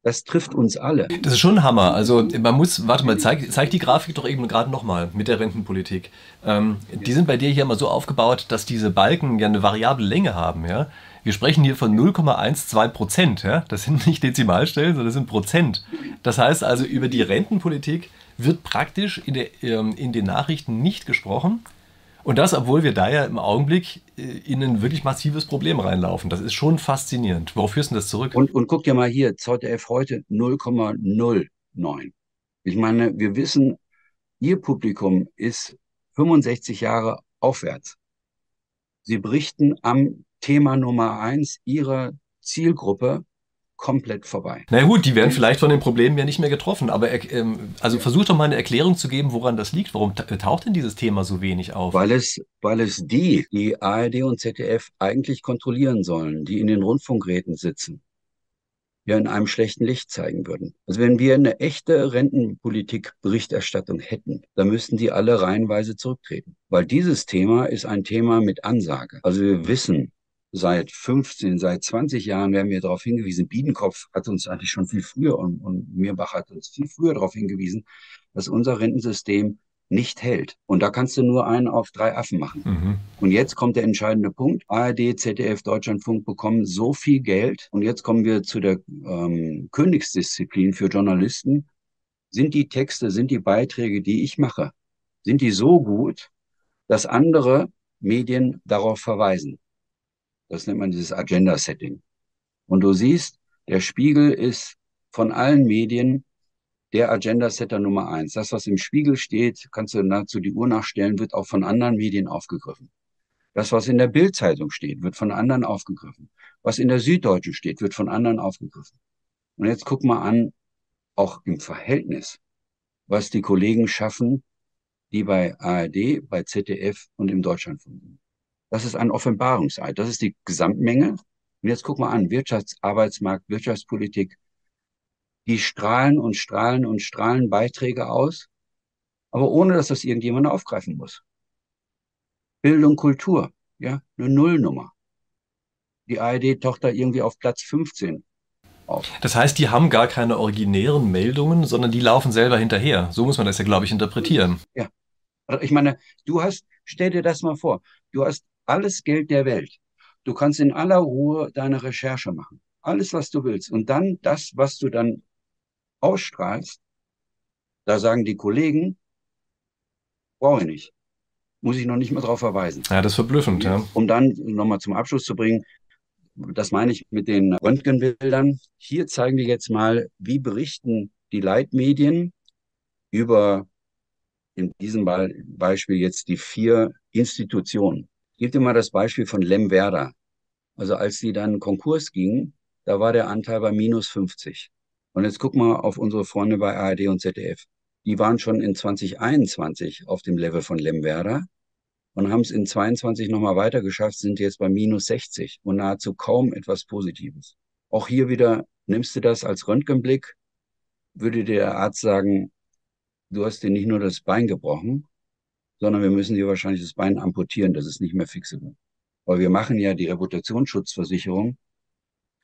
Das trifft uns alle. Das ist schon Hammer. Also man muss, warte mal, zeig, zeig die Grafik doch eben gerade nochmal mit der Rentenpolitik. Ähm, die sind bei dir hier immer so aufgebaut, dass diese Balken ja eine variable Länge haben. Ja? Wir sprechen hier von 0,12 Prozent. Ja? Das sind nicht Dezimalstellen, sondern das sind Prozent. Das heißt also, über die Rentenpolitik wird praktisch in, der, ähm, in den Nachrichten nicht gesprochen. Und das, obwohl wir da ja im Augenblick äh, in ein wirklich massives Problem reinlaufen. Das ist schon faszinierend. Worauf führst du das zurück? Und, und guck dir mal hier, ZDF heute 0,09. Ich meine, wir wissen, Ihr Publikum ist 65 Jahre aufwärts. Sie berichten am Thema Nummer eins Ihrer Zielgruppe komplett vorbei. Na gut, die werden vielleicht von den Problemen ja nicht mehr getroffen, aber ähm, also versuch doch mal eine Erklärung zu geben, woran das liegt. Warum taucht denn dieses Thema so wenig auf? Weil es, weil es die, die ARD und ZDF eigentlich kontrollieren sollen, die in den Rundfunkräten sitzen, ja in einem schlechten Licht zeigen würden. Also wenn wir eine echte Rentenpolitik-Berichterstattung hätten, dann müssten die alle reihenweise zurücktreten. Weil dieses Thema ist ein Thema mit Ansage. Also wir wissen, seit 15, seit 20 Jahren werden wir darauf hingewiesen. Biedenkopf hat uns eigentlich schon viel früher und, und Mirbach hat uns viel früher darauf hingewiesen, dass unser Rentensystem nicht hält. Und da kannst du nur einen auf drei Affen machen. Mhm. Und jetzt kommt der entscheidende Punkt. ARD, ZDF, Deutschlandfunk bekommen so viel Geld. Und jetzt kommen wir zu der ähm, Königsdisziplin für Journalisten. Sind die Texte, sind die Beiträge, die ich mache, sind die so gut, dass andere Medien darauf verweisen? Das nennt man dieses Agenda-Setting. Und du siehst, der Spiegel ist von allen Medien der Agenda-Setter Nummer eins. Das, was im Spiegel steht, kannst du nahezu die Uhr nachstellen, wird auch von anderen Medien aufgegriffen. Das, was in der Bildzeitung steht, wird von anderen aufgegriffen. Was in der Süddeutschen steht, wird von anderen aufgegriffen. Und jetzt guck mal an, auch im Verhältnis, was die Kollegen schaffen, die bei ARD, bei ZDF und im Deutschlandfunk sind. Das ist ein Offenbarungseid. Das ist die Gesamtmenge. Und jetzt guck mal an, Wirtschafts-, Arbeitsmarkt, Wirtschaftspolitik, die strahlen und strahlen und strahlen Beiträge aus, aber ohne dass das irgendjemand aufgreifen muss. Bildung, Kultur, ja, eine Nullnummer. Die ARD taucht da irgendwie auf Platz 15 auf. Das heißt, die haben gar keine originären Meldungen, sondern die laufen selber hinterher. So muss man das ja, glaube ich, interpretieren. Ja. Also ich meine, du hast, stell dir das mal vor, du hast alles Geld der Welt. Du kannst in aller Ruhe deine Recherche machen. Alles, was du willst. Und dann das, was du dann ausstrahlst, da sagen die Kollegen, brauche ich nicht. Muss ich noch nicht mal darauf verweisen. Ja, das ist verblüffend, ja. Um dann nochmal zum Abschluss zu bringen, das meine ich mit den Röntgenbildern. Hier zeigen wir jetzt mal, wie berichten die Leitmedien über in diesem Beispiel jetzt die vier Institutionen. Gebe dir mal das Beispiel von Lemwerder. Also als sie dann Konkurs gingen, da war der Anteil bei minus 50. Und jetzt guck mal auf unsere Freunde bei ARD und ZDF. Die waren schon in 2021 auf dem Level von Lemwerder und haben es in 22 nochmal weiter geschafft, sind jetzt bei minus 60 und nahezu kaum etwas Positives. Auch hier wieder nimmst du das als Röntgenblick, würde dir der Arzt sagen, du hast dir nicht nur das Bein gebrochen, sondern wir müssen dir wahrscheinlich das Bein amputieren, das ist nicht mehr fixable. Weil wir machen ja die Reputationsschutzversicherung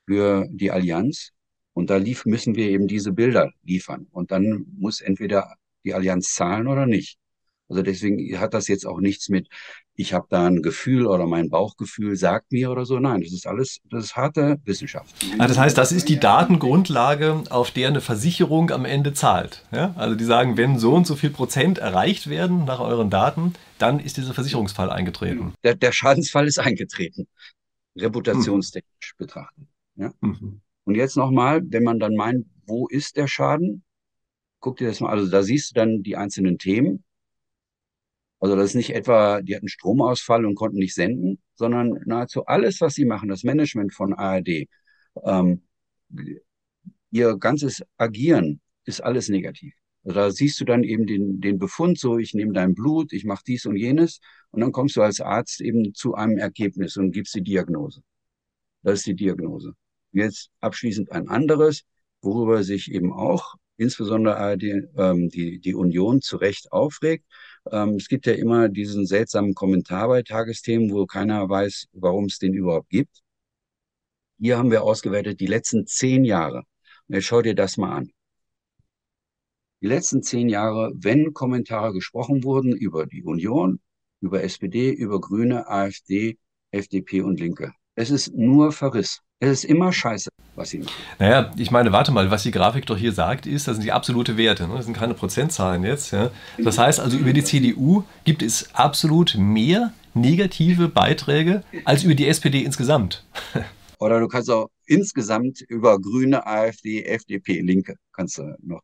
für die Allianz und da lief, müssen wir eben diese Bilder liefern. Und dann muss entweder die Allianz zahlen oder nicht. Also deswegen hat das jetzt auch nichts mit, ich habe da ein Gefühl oder mein Bauchgefühl sagt mir oder so. Nein, das ist alles, das ist harte Wissenschaft. Ah, das heißt, das ist die Datengrundlage, auf der eine Versicherung am Ende zahlt. Ja? Also die sagen, wenn so und so viel Prozent erreicht werden nach euren Daten, dann ist dieser Versicherungsfall eingetreten. Der, der Schadensfall ist eingetreten, reputationstechnisch mhm. betrachtet. Ja? Mhm. Und jetzt nochmal, wenn man dann meint, wo ist der Schaden? Guck dir das mal, also da siehst du dann die einzelnen Themen. Also das ist nicht etwa, die hatten Stromausfall und konnten nicht senden, sondern nahezu alles, was sie machen, das Management von ARD, ähm, ihr ganzes Agieren ist alles negativ. Also da siehst du dann eben den, den Befund, so ich nehme dein Blut, ich mache dies und jenes und dann kommst du als Arzt eben zu einem Ergebnis und gibst die Diagnose. Das ist die Diagnose. Jetzt abschließend ein anderes, worüber sich eben auch insbesondere die, ähm, die, die Union zu Recht aufregt. Ähm, es gibt ja immer diesen seltsamen Kommentar bei Tagesthemen, wo keiner weiß, warum es den überhaupt gibt. Hier haben wir ausgewertet die letzten zehn Jahre. Und jetzt schau dir das mal an. Die letzten zehn Jahre, wenn Kommentare gesprochen wurden über die Union, über SPD, über Grüne, AfD, FDP und Linke. Es ist nur Verriss. Es ist immer scheiße, was sie machen. Naja, ich meine, warte mal, was die Grafik doch hier sagt, ist, das sind die absolute Werte. Ne? Das sind keine Prozentzahlen jetzt. Ja? Das heißt also, über die CDU gibt es absolut mehr negative Beiträge als über die SPD insgesamt. Oder du kannst auch insgesamt über Grüne, AfD, FDP, Linke kannst du noch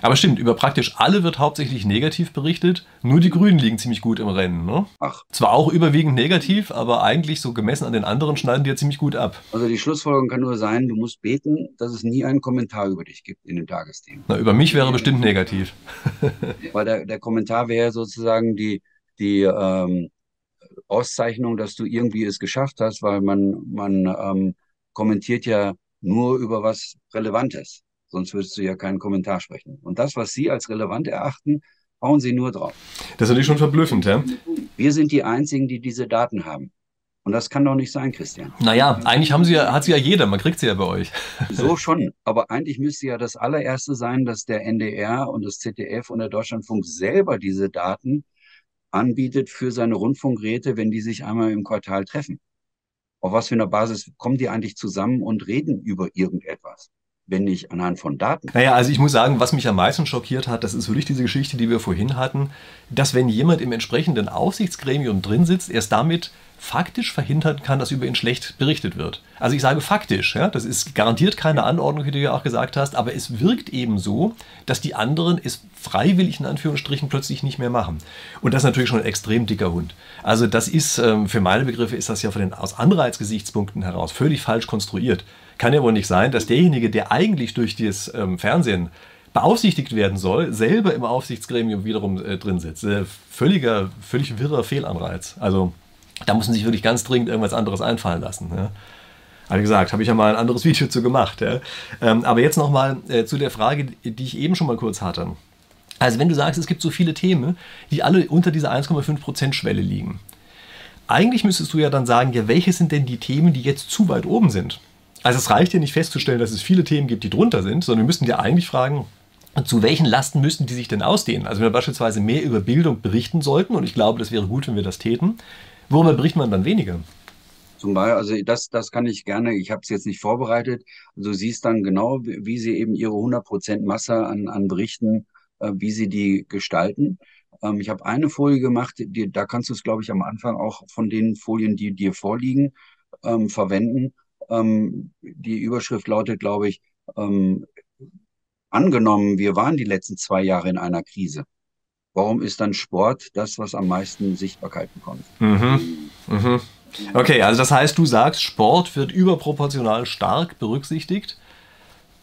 aber stimmt, über praktisch alle wird hauptsächlich negativ berichtet. Nur die Grünen liegen ziemlich gut im Rennen. Ne? Ach. Zwar auch überwiegend negativ, aber eigentlich so gemessen an den anderen schneiden die ja ziemlich gut ab. Also die Schlussfolgerung kann nur sein, du musst beten, dass es nie einen Kommentar über dich gibt in den Tagesthemen. Na, über mich wäre bestimmt negativ. Weil der, der Kommentar wäre sozusagen die, die ähm, Auszeichnung, dass du irgendwie es geschafft hast, weil man, man ähm, kommentiert ja nur über was Relevantes. Sonst würdest du ja keinen Kommentar sprechen. Und das, was Sie als relevant erachten, hauen Sie nur drauf. Das ist natürlich schon verblüffend, ja? Wir sind die Einzigen, die diese Daten haben. Und das kann doch nicht sein, Christian. Naja, eigentlich haben sie ja, hat sie ja jeder, man kriegt sie ja bei euch. So schon, aber eigentlich müsste ja das allererste sein, dass der NDR und das ZDF und der Deutschlandfunk selber diese Daten anbietet für seine Rundfunkräte, wenn die sich einmal im Quartal treffen. Auf was für einer Basis kommen die eigentlich zusammen und reden über irgendetwas? Wenn nicht anhand von Daten. Naja, also ich muss sagen, was mich am meisten schockiert hat, das ist wirklich diese Geschichte, die wir vorhin hatten, dass wenn jemand im entsprechenden Aufsichtsgremium drin sitzt, erst damit faktisch verhindern kann, dass über ihn schlecht berichtet wird. Also ich sage faktisch, ja, das ist garantiert keine Anordnung, wie du ja auch gesagt hast, aber es wirkt eben so, dass die anderen es freiwillig in Anführungsstrichen plötzlich nicht mehr machen. Und das ist natürlich schon ein extrem dicker Hund. Also das ist, ähm, für meine Begriffe ist das ja von den aus Anreizgesichtspunkten heraus völlig falsch konstruiert. Kann ja wohl nicht sein, dass derjenige, der eigentlich durch das ähm, Fernsehen beaufsichtigt werden soll, selber im Aufsichtsgremium wiederum äh, drin sitzt. Äh, völliger, völlig wirrer Fehlanreiz. Also da muss man sich wirklich ganz dringend irgendwas anderes einfallen lassen. Ja. Aber wie gesagt, habe ich ja mal ein anderes Video zu gemacht. Ja. Ähm, aber jetzt nochmal äh, zu der Frage, die ich eben schon mal kurz hatte. Also wenn du sagst, es gibt so viele Themen, die alle unter dieser 1,5% Schwelle liegen. Eigentlich müsstest du ja dann sagen, ja, welche sind denn die Themen, die jetzt zu weit oben sind? Also es reicht ja nicht festzustellen, dass es viele Themen gibt, die drunter sind, sondern wir müssten ja eigentlich fragen, zu welchen Lasten müssten die sich denn ausdehnen? Also wenn wir beispielsweise mehr über Bildung berichten sollten, und ich glaube, das wäre gut, wenn wir das täten, Worüber berichtet man dann weniger? Zum Beispiel, also das, das kann ich gerne, ich habe es jetzt nicht vorbereitet. Also du siehst dann genau, wie sie eben ihre 100% Masse an, an Berichten, äh, wie sie die gestalten. Ähm, ich habe eine Folie gemacht, die, da kannst du es, glaube ich, am Anfang auch von den Folien, die dir vorliegen, ähm, verwenden. Ähm, die Überschrift lautet, glaube ich, ähm, angenommen, wir waren die letzten zwei Jahre in einer Krise. Warum ist dann Sport das, was am meisten Sichtbarkeit bekommt? Mhm. Mhm. Okay, also das heißt, du sagst, Sport wird überproportional stark berücksichtigt.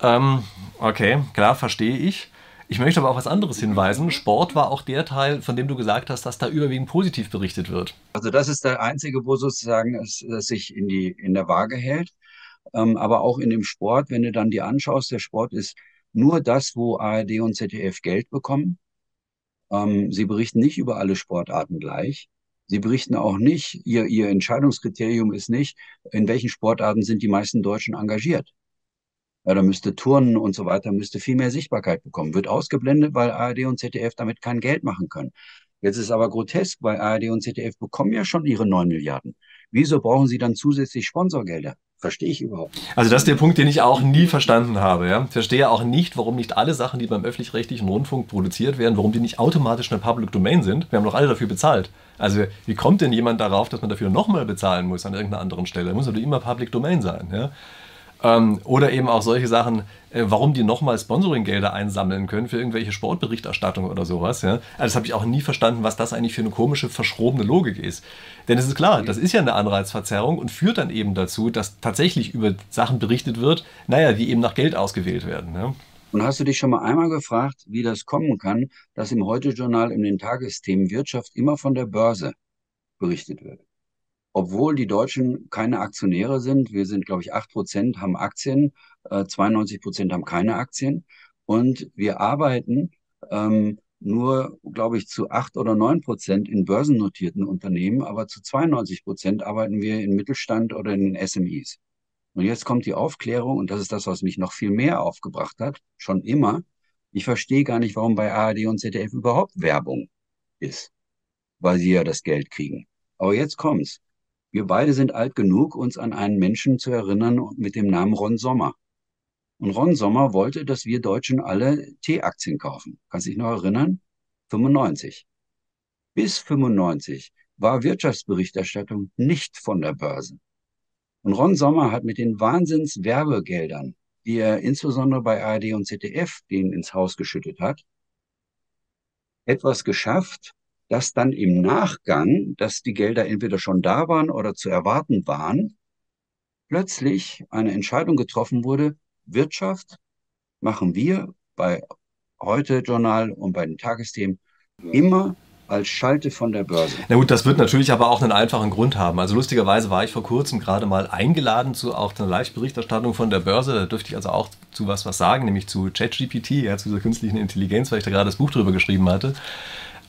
Ähm, okay, klar, verstehe ich. Ich möchte aber auch was anderes hinweisen. Sport war auch der Teil, von dem du gesagt hast, dass da überwiegend positiv berichtet wird. Also das ist der einzige, wo sozusagen es, es sich in, die, in der Waage hält. Ähm, aber auch in dem Sport, wenn du dann dir anschaust, der Sport ist nur das, wo ARD und ZDF Geld bekommen. Ähm, sie berichten nicht über alle Sportarten gleich. Sie berichten auch nicht, ihr, ihr Entscheidungskriterium ist nicht, in welchen Sportarten sind die meisten Deutschen engagiert. Ja, da müsste Turnen und so weiter, müsste viel mehr Sichtbarkeit bekommen. Wird ausgeblendet, weil ARD und ZDF damit kein Geld machen können. Jetzt ist aber grotesk, weil ARD und ZDF bekommen ja schon ihre neun Milliarden. Wieso brauchen sie dann zusätzlich Sponsorgelder? Verstehe ich überhaupt. Also das ist der Punkt, den ich auch nie verstanden habe. Ja? Verstehe auch nicht, warum nicht alle Sachen, die beim öffentlich-rechtlichen Rundfunk produziert werden, warum die nicht automatisch eine Public Domain sind. Wir haben doch alle dafür bezahlt. Also wie kommt denn jemand darauf, dass man dafür nochmal bezahlen muss an irgendeiner anderen Stelle? Muss natürlich immer Public Domain sein. Ja? Ähm, oder eben auch solche Sachen, äh, warum die nochmal Sponsoring-Gelder einsammeln können für irgendwelche Sportberichterstattung oder sowas. Ja? Also das habe ich auch nie verstanden, was das eigentlich für eine komische, verschrobene Logik ist. Denn es ist klar, das ist ja eine Anreizverzerrung und führt dann eben dazu, dass tatsächlich über Sachen berichtet wird, naja, die eben nach Geld ausgewählt werden. Ja? Und hast du dich schon mal einmal gefragt, wie das kommen kann, dass im Heute-Journal in den Tagesthemen Wirtschaft immer von der Börse berichtet wird? Obwohl die Deutschen keine Aktionäre sind. Wir sind, glaube ich, acht Prozent haben Aktien, äh, 92 Prozent haben keine Aktien. Und wir arbeiten ähm, nur, glaube ich, zu acht oder neun Prozent in börsennotierten Unternehmen, aber zu 92 Prozent arbeiten wir in Mittelstand oder in SMEs. Und jetzt kommt die Aufklärung, und das ist das, was mich noch viel mehr aufgebracht hat, schon immer. Ich verstehe gar nicht, warum bei ARD und ZDF überhaupt Werbung ist, weil sie ja das Geld kriegen. Aber jetzt kommt's. Wir beide sind alt genug, uns an einen Menschen zu erinnern mit dem Namen Ron Sommer. Und Ron Sommer wollte, dass wir Deutschen alle T-Aktien kaufen. Kannst dich noch erinnern? 95. Bis 95 war Wirtschaftsberichterstattung nicht von der Börse. Und Ron Sommer hat mit den Wahnsinns-Werbegeldern, die er insbesondere bei ARD und ZDF denen ins Haus geschüttet hat, etwas geschafft, dass dann im Nachgang, dass die Gelder entweder schon da waren oder zu erwarten waren, plötzlich eine Entscheidung getroffen wurde, Wirtschaft machen wir bei heute Journal und bei den Tagesthemen immer als Schalte von der Börse. Na gut, das wird natürlich aber auch einen einfachen Grund haben. Also lustigerweise war ich vor kurzem gerade mal eingeladen zu auch einer Live-Berichterstattung von der Börse. Da dürfte ich also auch zu was was sagen, nämlich zu ChatGPT, ja, zu dieser künstlichen Intelligenz, weil ich da gerade das Buch drüber geschrieben hatte.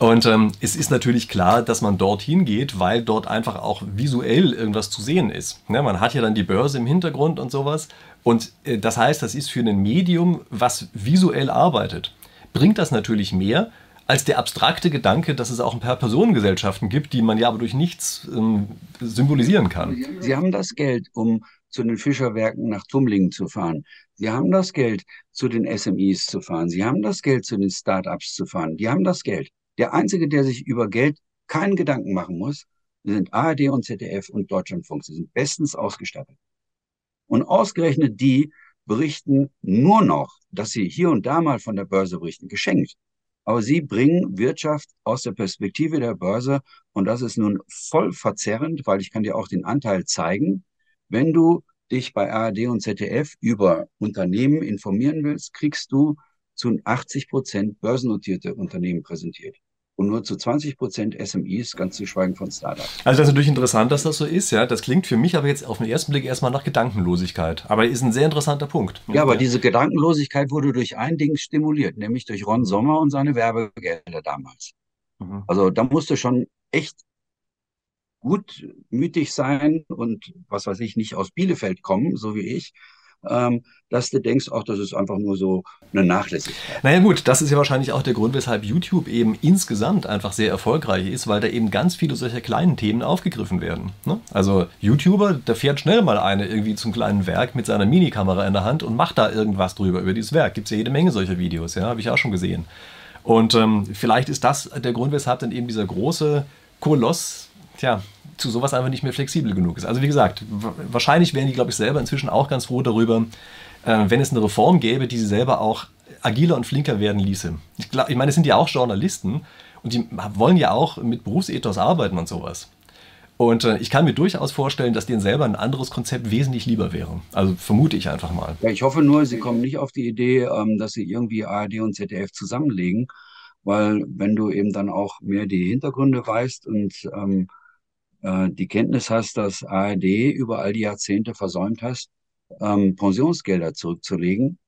Und ähm, es ist natürlich klar, dass man dorthin geht, weil dort einfach auch visuell irgendwas zu sehen ist. Ja, man hat ja dann die Börse im Hintergrund und sowas. Und äh, das heißt, das ist für ein Medium, was visuell arbeitet, bringt das natürlich mehr, als der abstrakte Gedanke, dass es auch ein paar Personengesellschaften gibt, die man ja aber durch nichts ähm, symbolisieren kann. Sie haben das Geld, um zu den Fischerwerken nach Tumlingen zu fahren. Sie haben das Geld, zu den SMEs zu fahren. Sie haben das Geld, zu den Startups zu fahren. Die haben das Geld. Der Einzige, der sich über Geld keinen Gedanken machen muss, sind ARD und ZDF und Deutschlandfunk. Sie sind bestens ausgestattet. Und ausgerechnet die berichten nur noch, dass sie hier und da mal von der Börse berichten, geschenkt. Aber sie bringen Wirtschaft aus der Perspektive der Börse und das ist nun voll verzerrend, weil ich kann dir auch den Anteil zeigen. Wenn du dich bei ARD und ZDF über Unternehmen informieren willst, kriegst du zu 80 Prozent börsennotierte Unternehmen präsentiert und nur zu 20 Prozent SMEs, ganz zu schweigen von Startups. Also das ist natürlich interessant, dass das so ist. Ja, das klingt für mich aber jetzt auf den ersten Blick erstmal nach Gedankenlosigkeit. Aber ist ein sehr interessanter Punkt. Ja, aber diese Gedankenlosigkeit wurde durch ein Ding stimuliert, nämlich durch Ron Sommer und seine Werbegelder damals. Mhm. Also da musste schon echt gutmütig sein und was weiß ich, nicht aus Bielefeld kommen, so wie ich, ähm, dass du denkst, ach, das ist einfach nur so eine Nachlässigkeit. Naja gut, das ist ja wahrscheinlich auch der Grund, weshalb YouTube eben insgesamt einfach sehr erfolgreich ist, weil da eben ganz viele solcher kleinen Themen aufgegriffen werden. Ne? Also YouTuber, da fährt schnell mal eine irgendwie zum kleinen Werk mit seiner Minikamera in der Hand und macht da irgendwas drüber, über dieses Werk. Gibt es ja jede Menge solcher Videos, ja, habe ich auch schon gesehen. Und ähm, vielleicht ist das der Grund, weshalb dann eben dieser große Koloss, tja, zu sowas einfach nicht mehr flexibel genug ist. Also wie gesagt, wahrscheinlich wären die, glaube ich, selber inzwischen auch ganz froh darüber, äh, wenn es eine Reform gäbe, die sie selber auch agiler und flinker werden ließe. Ich, ich meine, es sind ja auch Journalisten und die wollen ja auch mit Berufsethos arbeiten und sowas. Und äh, ich kann mir durchaus vorstellen, dass denen selber ein anderes Konzept wesentlich lieber wäre. Also vermute ich einfach mal. Ja, ich hoffe nur, sie kommen nicht auf die Idee, ähm, dass sie irgendwie ARD und ZDF zusammenlegen, weil wenn du eben dann auch mehr die Hintergründe weißt und ähm, äh, die Kenntnis hast, dass ARD über all die Jahrzehnte versäumt hast, ähm, Pensionsgelder zurückzulegen,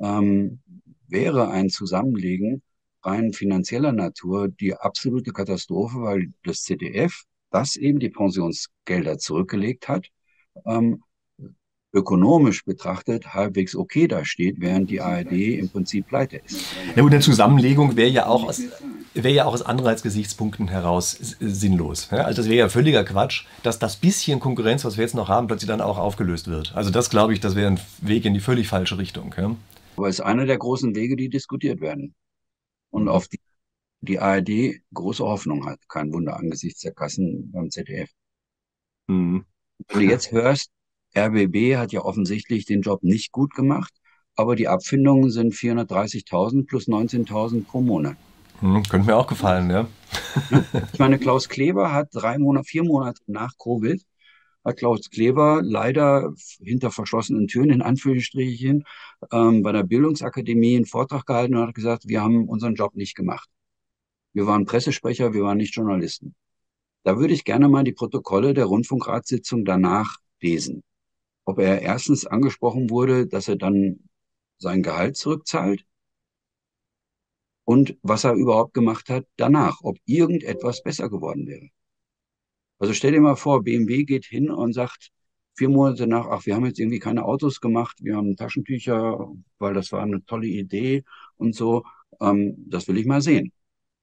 ähm, wäre ein Zusammenlegen rein finanzieller Natur die absolute Katastrophe, weil das ZDF, das eben die Pensionsgelder zurückgelegt hat, ähm, ökonomisch betrachtet halbwegs okay dasteht, während die ARD im Prinzip pleite ist. Ja, und eine Zusammenlegung wäre ja auch aus, wäre ja auch aus Anreizgesichtspunkten heraus sinnlos. Also das wäre ja völliger Quatsch, dass das bisschen Konkurrenz, was wir jetzt noch haben, plötzlich dann auch aufgelöst wird. Also das glaube ich, das wäre ein Weg in die völlig falsche Richtung. Aber es ist einer der großen Wege, die diskutiert werden. Und auf die die ARD große Hoffnung hat. Kein Wunder angesichts der Kassen beim ZDF. Mhm. Wenn du jetzt hörst, RBB hat ja offensichtlich den Job nicht gut gemacht, aber die Abfindungen sind 430.000 plus 19.000 pro Monat. Hm, könnte mir auch gefallen, ja. ich meine, Klaus Kleber hat drei Monate, vier Monate nach Covid, hat Klaus Kleber leider hinter verschlossenen Türen, in Anführungsstrichen, ähm, bei der Bildungsakademie einen Vortrag gehalten und hat gesagt, wir haben unseren Job nicht gemacht. Wir waren Pressesprecher, wir waren nicht Journalisten. Da würde ich gerne mal die Protokolle der Rundfunkratssitzung danach lesen ob er erstens angesprochen wurde, dass er dann sein Gehalt zurückzahlt und was er überhaupt gemacht hat danach, ob irgendetwas besser geworden wäre. Also stell dir mal vor, BMW geht hin und sagt vier Monate nach, ach, wir haben jetzt irgendwie keine Autos gemacht, wir haben Taschentücher, weil das war eine tolle Idee und so. Ähm, das will ich mal sehen,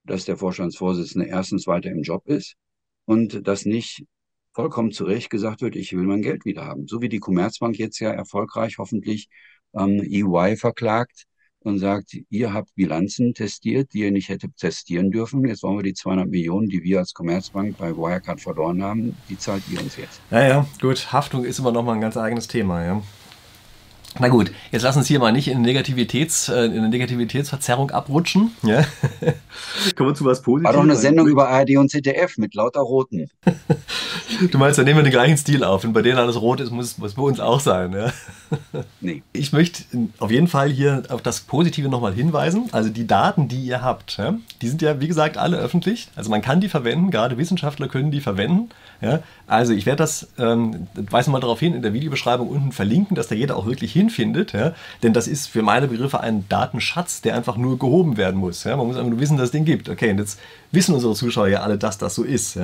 dass der Vorstandsvorsitzende erstens weiter im Job ist und das nicht vollkommen zu Recht gesagt wird, ich will mein Geld wieder haben. So wie die Commerzbank jetzt ja erfolgreich hoffentlich ähm, EY verklagt und sagt, ihr habt Bilanzen testiert, die ihr nicht hättet testieren dürfen. Jetzt wollen wir die 200 Millionen, die wir als Commerzbank bei Wirecard verloren haben, die zahlt ihr uns jetzt. Ja, ja, gut. Haftung ist immer noch mal ein ganz eigenes Thema, ja. Na gut, jetzt lass uns hier mal nicht in, Negativitäts, äh, in eine Negativitätsverzerrung abrutschen. Ja? Kommen wir zu was Positives. War doch eine Sendung über ARD und ZDF mit lauter Roten. du meinst, da nehmen wir den gleichen Stil auf. Und bei denen alles rot ist, muss es bei uns auch sein. Ja? nee. Ich möchte auf jeden Fall hier auf das Positive nochmal hinweisen. Also die Daten, die ihr habt, ja, die sind ja, wie gesagt, alle öffentlich. Also man kann die verwenden, gerade Wissenschaftler können die verwenden. Ja. Also ich werde das, ähm, weise mal darauf hin, in der Videobeschreibung unten verlinken, dass da jeder auch wirklich hinfindet. Ja. Denn das ist für meine Begriffe ein Datenschatz, der einfach nur gehoben werden muss. Man muss einfach nur wissen, dass es den gibt. Okay, und jetzt wissen unsere Zuschauer ja alle, dass das so ist.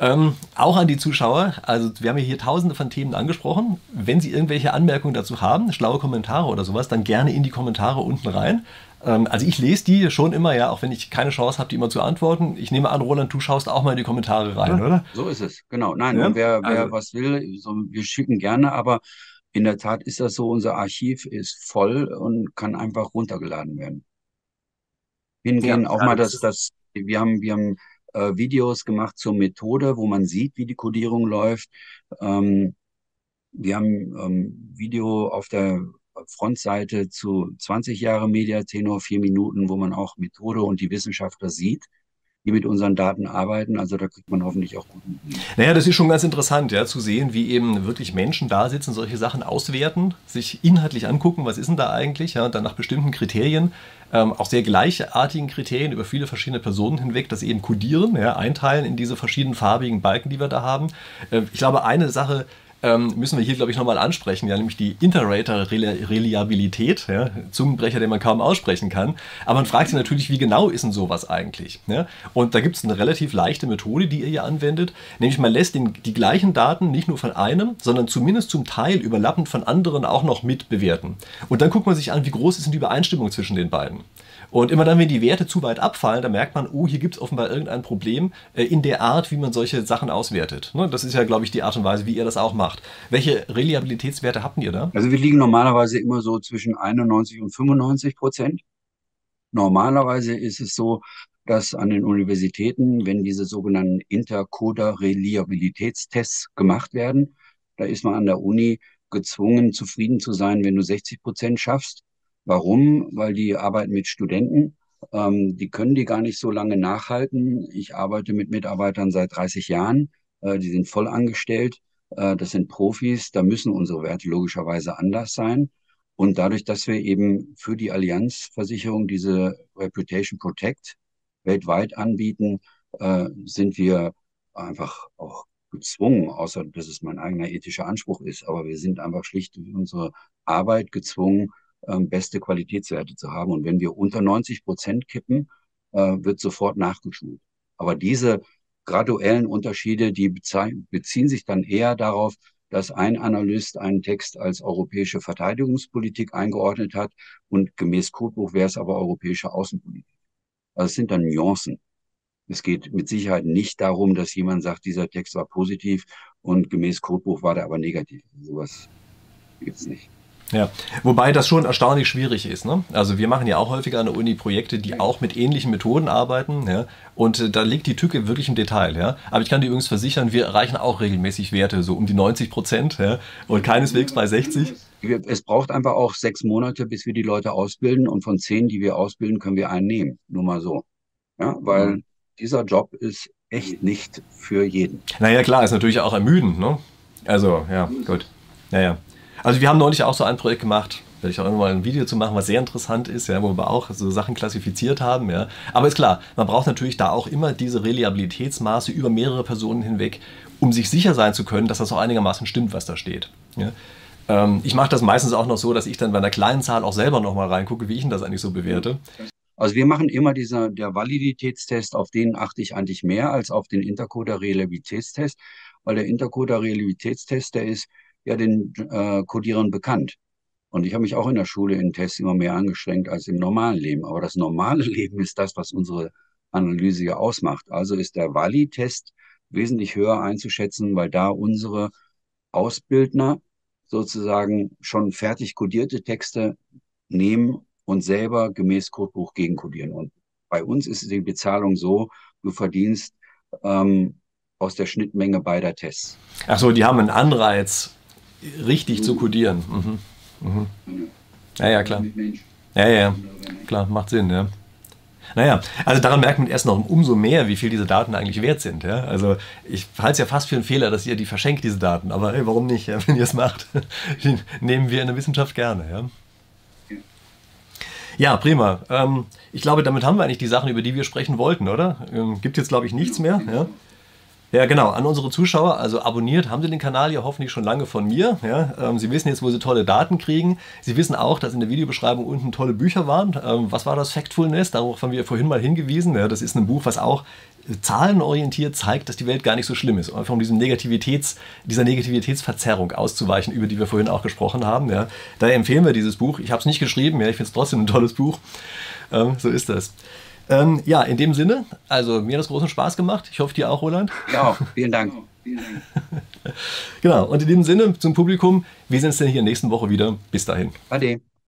Ähm, auch an die Zuschauer, also wir haben hier tausende von Themen angesprochen. Wenn Sie irgendwelche Anmerkungen dazu haben, schlaue Kommentare oder sowas, dann gerne in die Kommentare unten rein. Ähm, also ich lese die schon immer, ja, auch wenn ich keine Chance habe, die immer zu antworten. Ich nehme an, Roland, du schaust auch mal in die Kommentare rein, ja, oder? So ist es, genau. Nein, ja? wer, wer also. was will, so, wir schicken gerne, aber in der Tat ist das so, unser Archiv ist voll und kann einfach runtergeladen werden. Hingehen ja, auch mal das, das, wir haben, wir haben äh, Videos gemacht zur Methode, wo man sieht, wie die Codierung läuft. Ähm, wir haben ähm, Video auf der Frontseite zu 20 Jahre Mediatenor, vier Minuten, wo man auch Methode und die Wissenschaftler sieht die mit unseren Daten arbeiten. Also da kriegt man hoffentlich auch guten. Naja, das ist schon ganz interessant, ja, zu sehen, wie eben wirklich Menschen da sitzen, solche Sachen auswerten, sich inhaltlich angucken, was ist denn da eigentlich, ja, und dann nach bestimmten Kriterien, ähm, auch sehr gleichartigen Kriterien über viele verschiedene Personen hinweg, das eben kodieren, ja, einteilen in diese verschiedenen farbigen Balken, die wir da haben. Äh, ich glaube, eine Sache, ähm, müssen wir hier, glaube ich, nochmal ansprechen, ja, nämlich die Interrater-Reliabilität, ja, Zungenbrecher, den man kaum aussprechen kann. Aber man fragt sich natürlich, wie genau ist denn sowas eigentlich? Ja? Und da gibt es eine relativ leichte Methode, die ihr hier anwendet, nämlich man lässt den, die gleichen Daten nicht nur von einem, sondern zumindest zum Teil überlappend von anderen auch noch mitbewerten. Und dann guckt man sich an, wie groß ist denn die Übereinstimmung zwischen den beiden. Und immer dann, wenn die Werte zu weit abfallen, dann merkt man, oh, hier gibt es offenbar irgendein Problem äh, in der Art, wie man solche Sachen auswertet. Ne? Das ist ja, glaube ich, die Art und Weise, wie ihr das auch macht. Welche Reliabilitätswerte habt ihr da? Also wir liegen normalerweise immer so zwischen 91 und 95 Prozent. Normalerweise ist es so, dass an den Universitäten, wenn diese sogenannten Intercoder-Reliabilitätstests gemacht werden, da ist man an der Uni gezwungen, zufrieden zu sein, wenn du 60 Prozent schaffst. Warum? Weil die arbeiten mit Studenten. Ähm, die können die gar nicht so lange nachhalten. Ich arbeite mit Mitarbeitern seit 30 Jahren. Äh, die sind voll angestellt. Äh, das sind Profis. Da müssen unsere Werte logischerweise anders sein. Und dadurch, dass wir eben für die Allianzversicherung diese Reputation Protect weltweit anbieten, äh, sind wir einfach auch gezwungen, außer dass es mein eigener ethischer Anspruch ist, aber wir sind einfach schlicht durch unsere Arbeit gezwungen, ähm, beste Qualitätswerte zu haben. Und wenn wir unter 90 Prozent kippen, äh, wird sofort nachgeschult. Aber diese graduellen Unterschiede, die beziehen sich dann eher darauf, dass ein Analyst einen Text als europäische Verteidigungspolitik eingeordnet hat und gemäß Codbuch wäre es aber europäische Außenpolitik. Also es sind dann Nuancen. Es geht mit Sicherheit nicht darum, dass jemand sagt, dieser Text war positiv und gemäß Codbuch war der aber negativ. Sowas gibt es nicht. Ja, wobei das schon erstaunlich schwierig ist. Ne? Also wir machen ja auch häufiger an der Uni Projekte, die auch mit ähnlichen Methoden arbeiten. Ja? Und äh, da liegt die Tücke wirklich im Detail. Ja? Aber ich kann dir übrigens versichern, wir erreichen auch regelmäßig Werte, so um die 90 Prozent ja? und keineswegs bei 60. Es braucht einfach auch sechs Monate, bis wir die Leute ausbilden. Und von zehn, die wir ausbilden, können wir einen nehmen. Nur mal so. Ja, weil mhm. dieser Job ist echt nicht für jeden. Naja, klar, ist natürlich auch ermüdend. Ne? Also, ja, gut. Naja. Also wir haben neulich auch so ein Projekt gemacht, werde ich auch mal ein Video zu machen, was sehr interessant ist, ja, wo wir auch so Sachen klassifiziert haben. Ja. Aber ist klar, man braucht natürlich da auch immer diese Reliabilitätsmaße über mehrere Personen hinweg, um sich sicher sein zu können, dass das auch einigermaßen stimmt, was da steht. Ja. Ähm, ich mache das meistens auch noch so, dass ich dann bei einer kleinen Zahl auch selber nochmal reingucke, wie ich denn das eigentlich so bewerte. Also wir machen immer dieser, der Validitätstest, auf den achte ich eigentlich mehr als auf den Intercoder-Reliabilitätstest, weil der Intercoder-Reliabilitätstest, der ist ja den äh, Codierern bekannt. Und ich habe mich auch in der Schule in Tests immer mehr angestrengt als im normalen Leben. Aber das normale Leben ist das, was unsere Analyse ja ausmacht. Also ist der Wali-Test wesentlich höher einzuschätzen, weil da unsere Ausbildner sozusagen schon fertig codierte Texte nehmen und selber gemäß Codebuch gegenkodieren. Und bei uns ist die Bezahlung so, du verdienst ähm, aus der Schnittmenge beider Tests. Achso, die haben einen Anreiz, richtig zu kodieren. Mhm. Mhm. Ja, ja, klar. Ja, ja, klar, macht Sinn, ja. Naja, also daran merkt man erst noch umso mehr, wie viel diese Daten eigentlich wert sind. Ja? Also ich halte es ja fast für einen Fehler, dass ihr die verschenkt, diese Daten. Aber hey, warum nicht? Ja? Wenn ihr es macht, nehmen wir in der Wissenschaft gerne. Ja? Ja, prima. Ähm, ich glaube, damit haben wir eigentlich die Sachen, über die wir sprechen wollten, oder? Ähm, gibt jetzt, glaube ich, nichts mehr. Ja? Ja, genau. An unsere Zuschauer, also abonniert haben Sie den Kanal ja hoffentlich schon lange von mir. Ja, ähm, Sie wissen jetzt, wo Sie tolle Daten kriegen. Sie wissen auch, dass in der Videobeschreibung unten tolle Bücher waren. Ähm, was war das Factfulness? Darauf haben wir vorhin mal hingewiesen. Ja, das ist ein Buch, was auch äh, zahlenorientiert zeigt, dass die Welt gar nicht so schlimm ist. Einfach um diesem Negativitäts, dieser Negativitätsverzerrung auszuweichen, über die wir vorhin auch gesprochen haben. Ja. Daher empfehlen wir dieses Buch. Ich habe es nicht geschrieben, ja, ich finde es trotzdem ein tolles Buch. Ähm, so ist das. Ähm, ja, in dem Sinne, also mir hat es großen Spaß gemacht. Ich hoffe, dir auch, Roland. Ja, vielen Dank. genau, und in dem Sinne zum Publikum, wir sehen uns dann hier nächsten Woche wieder. Bis dahin. Ade.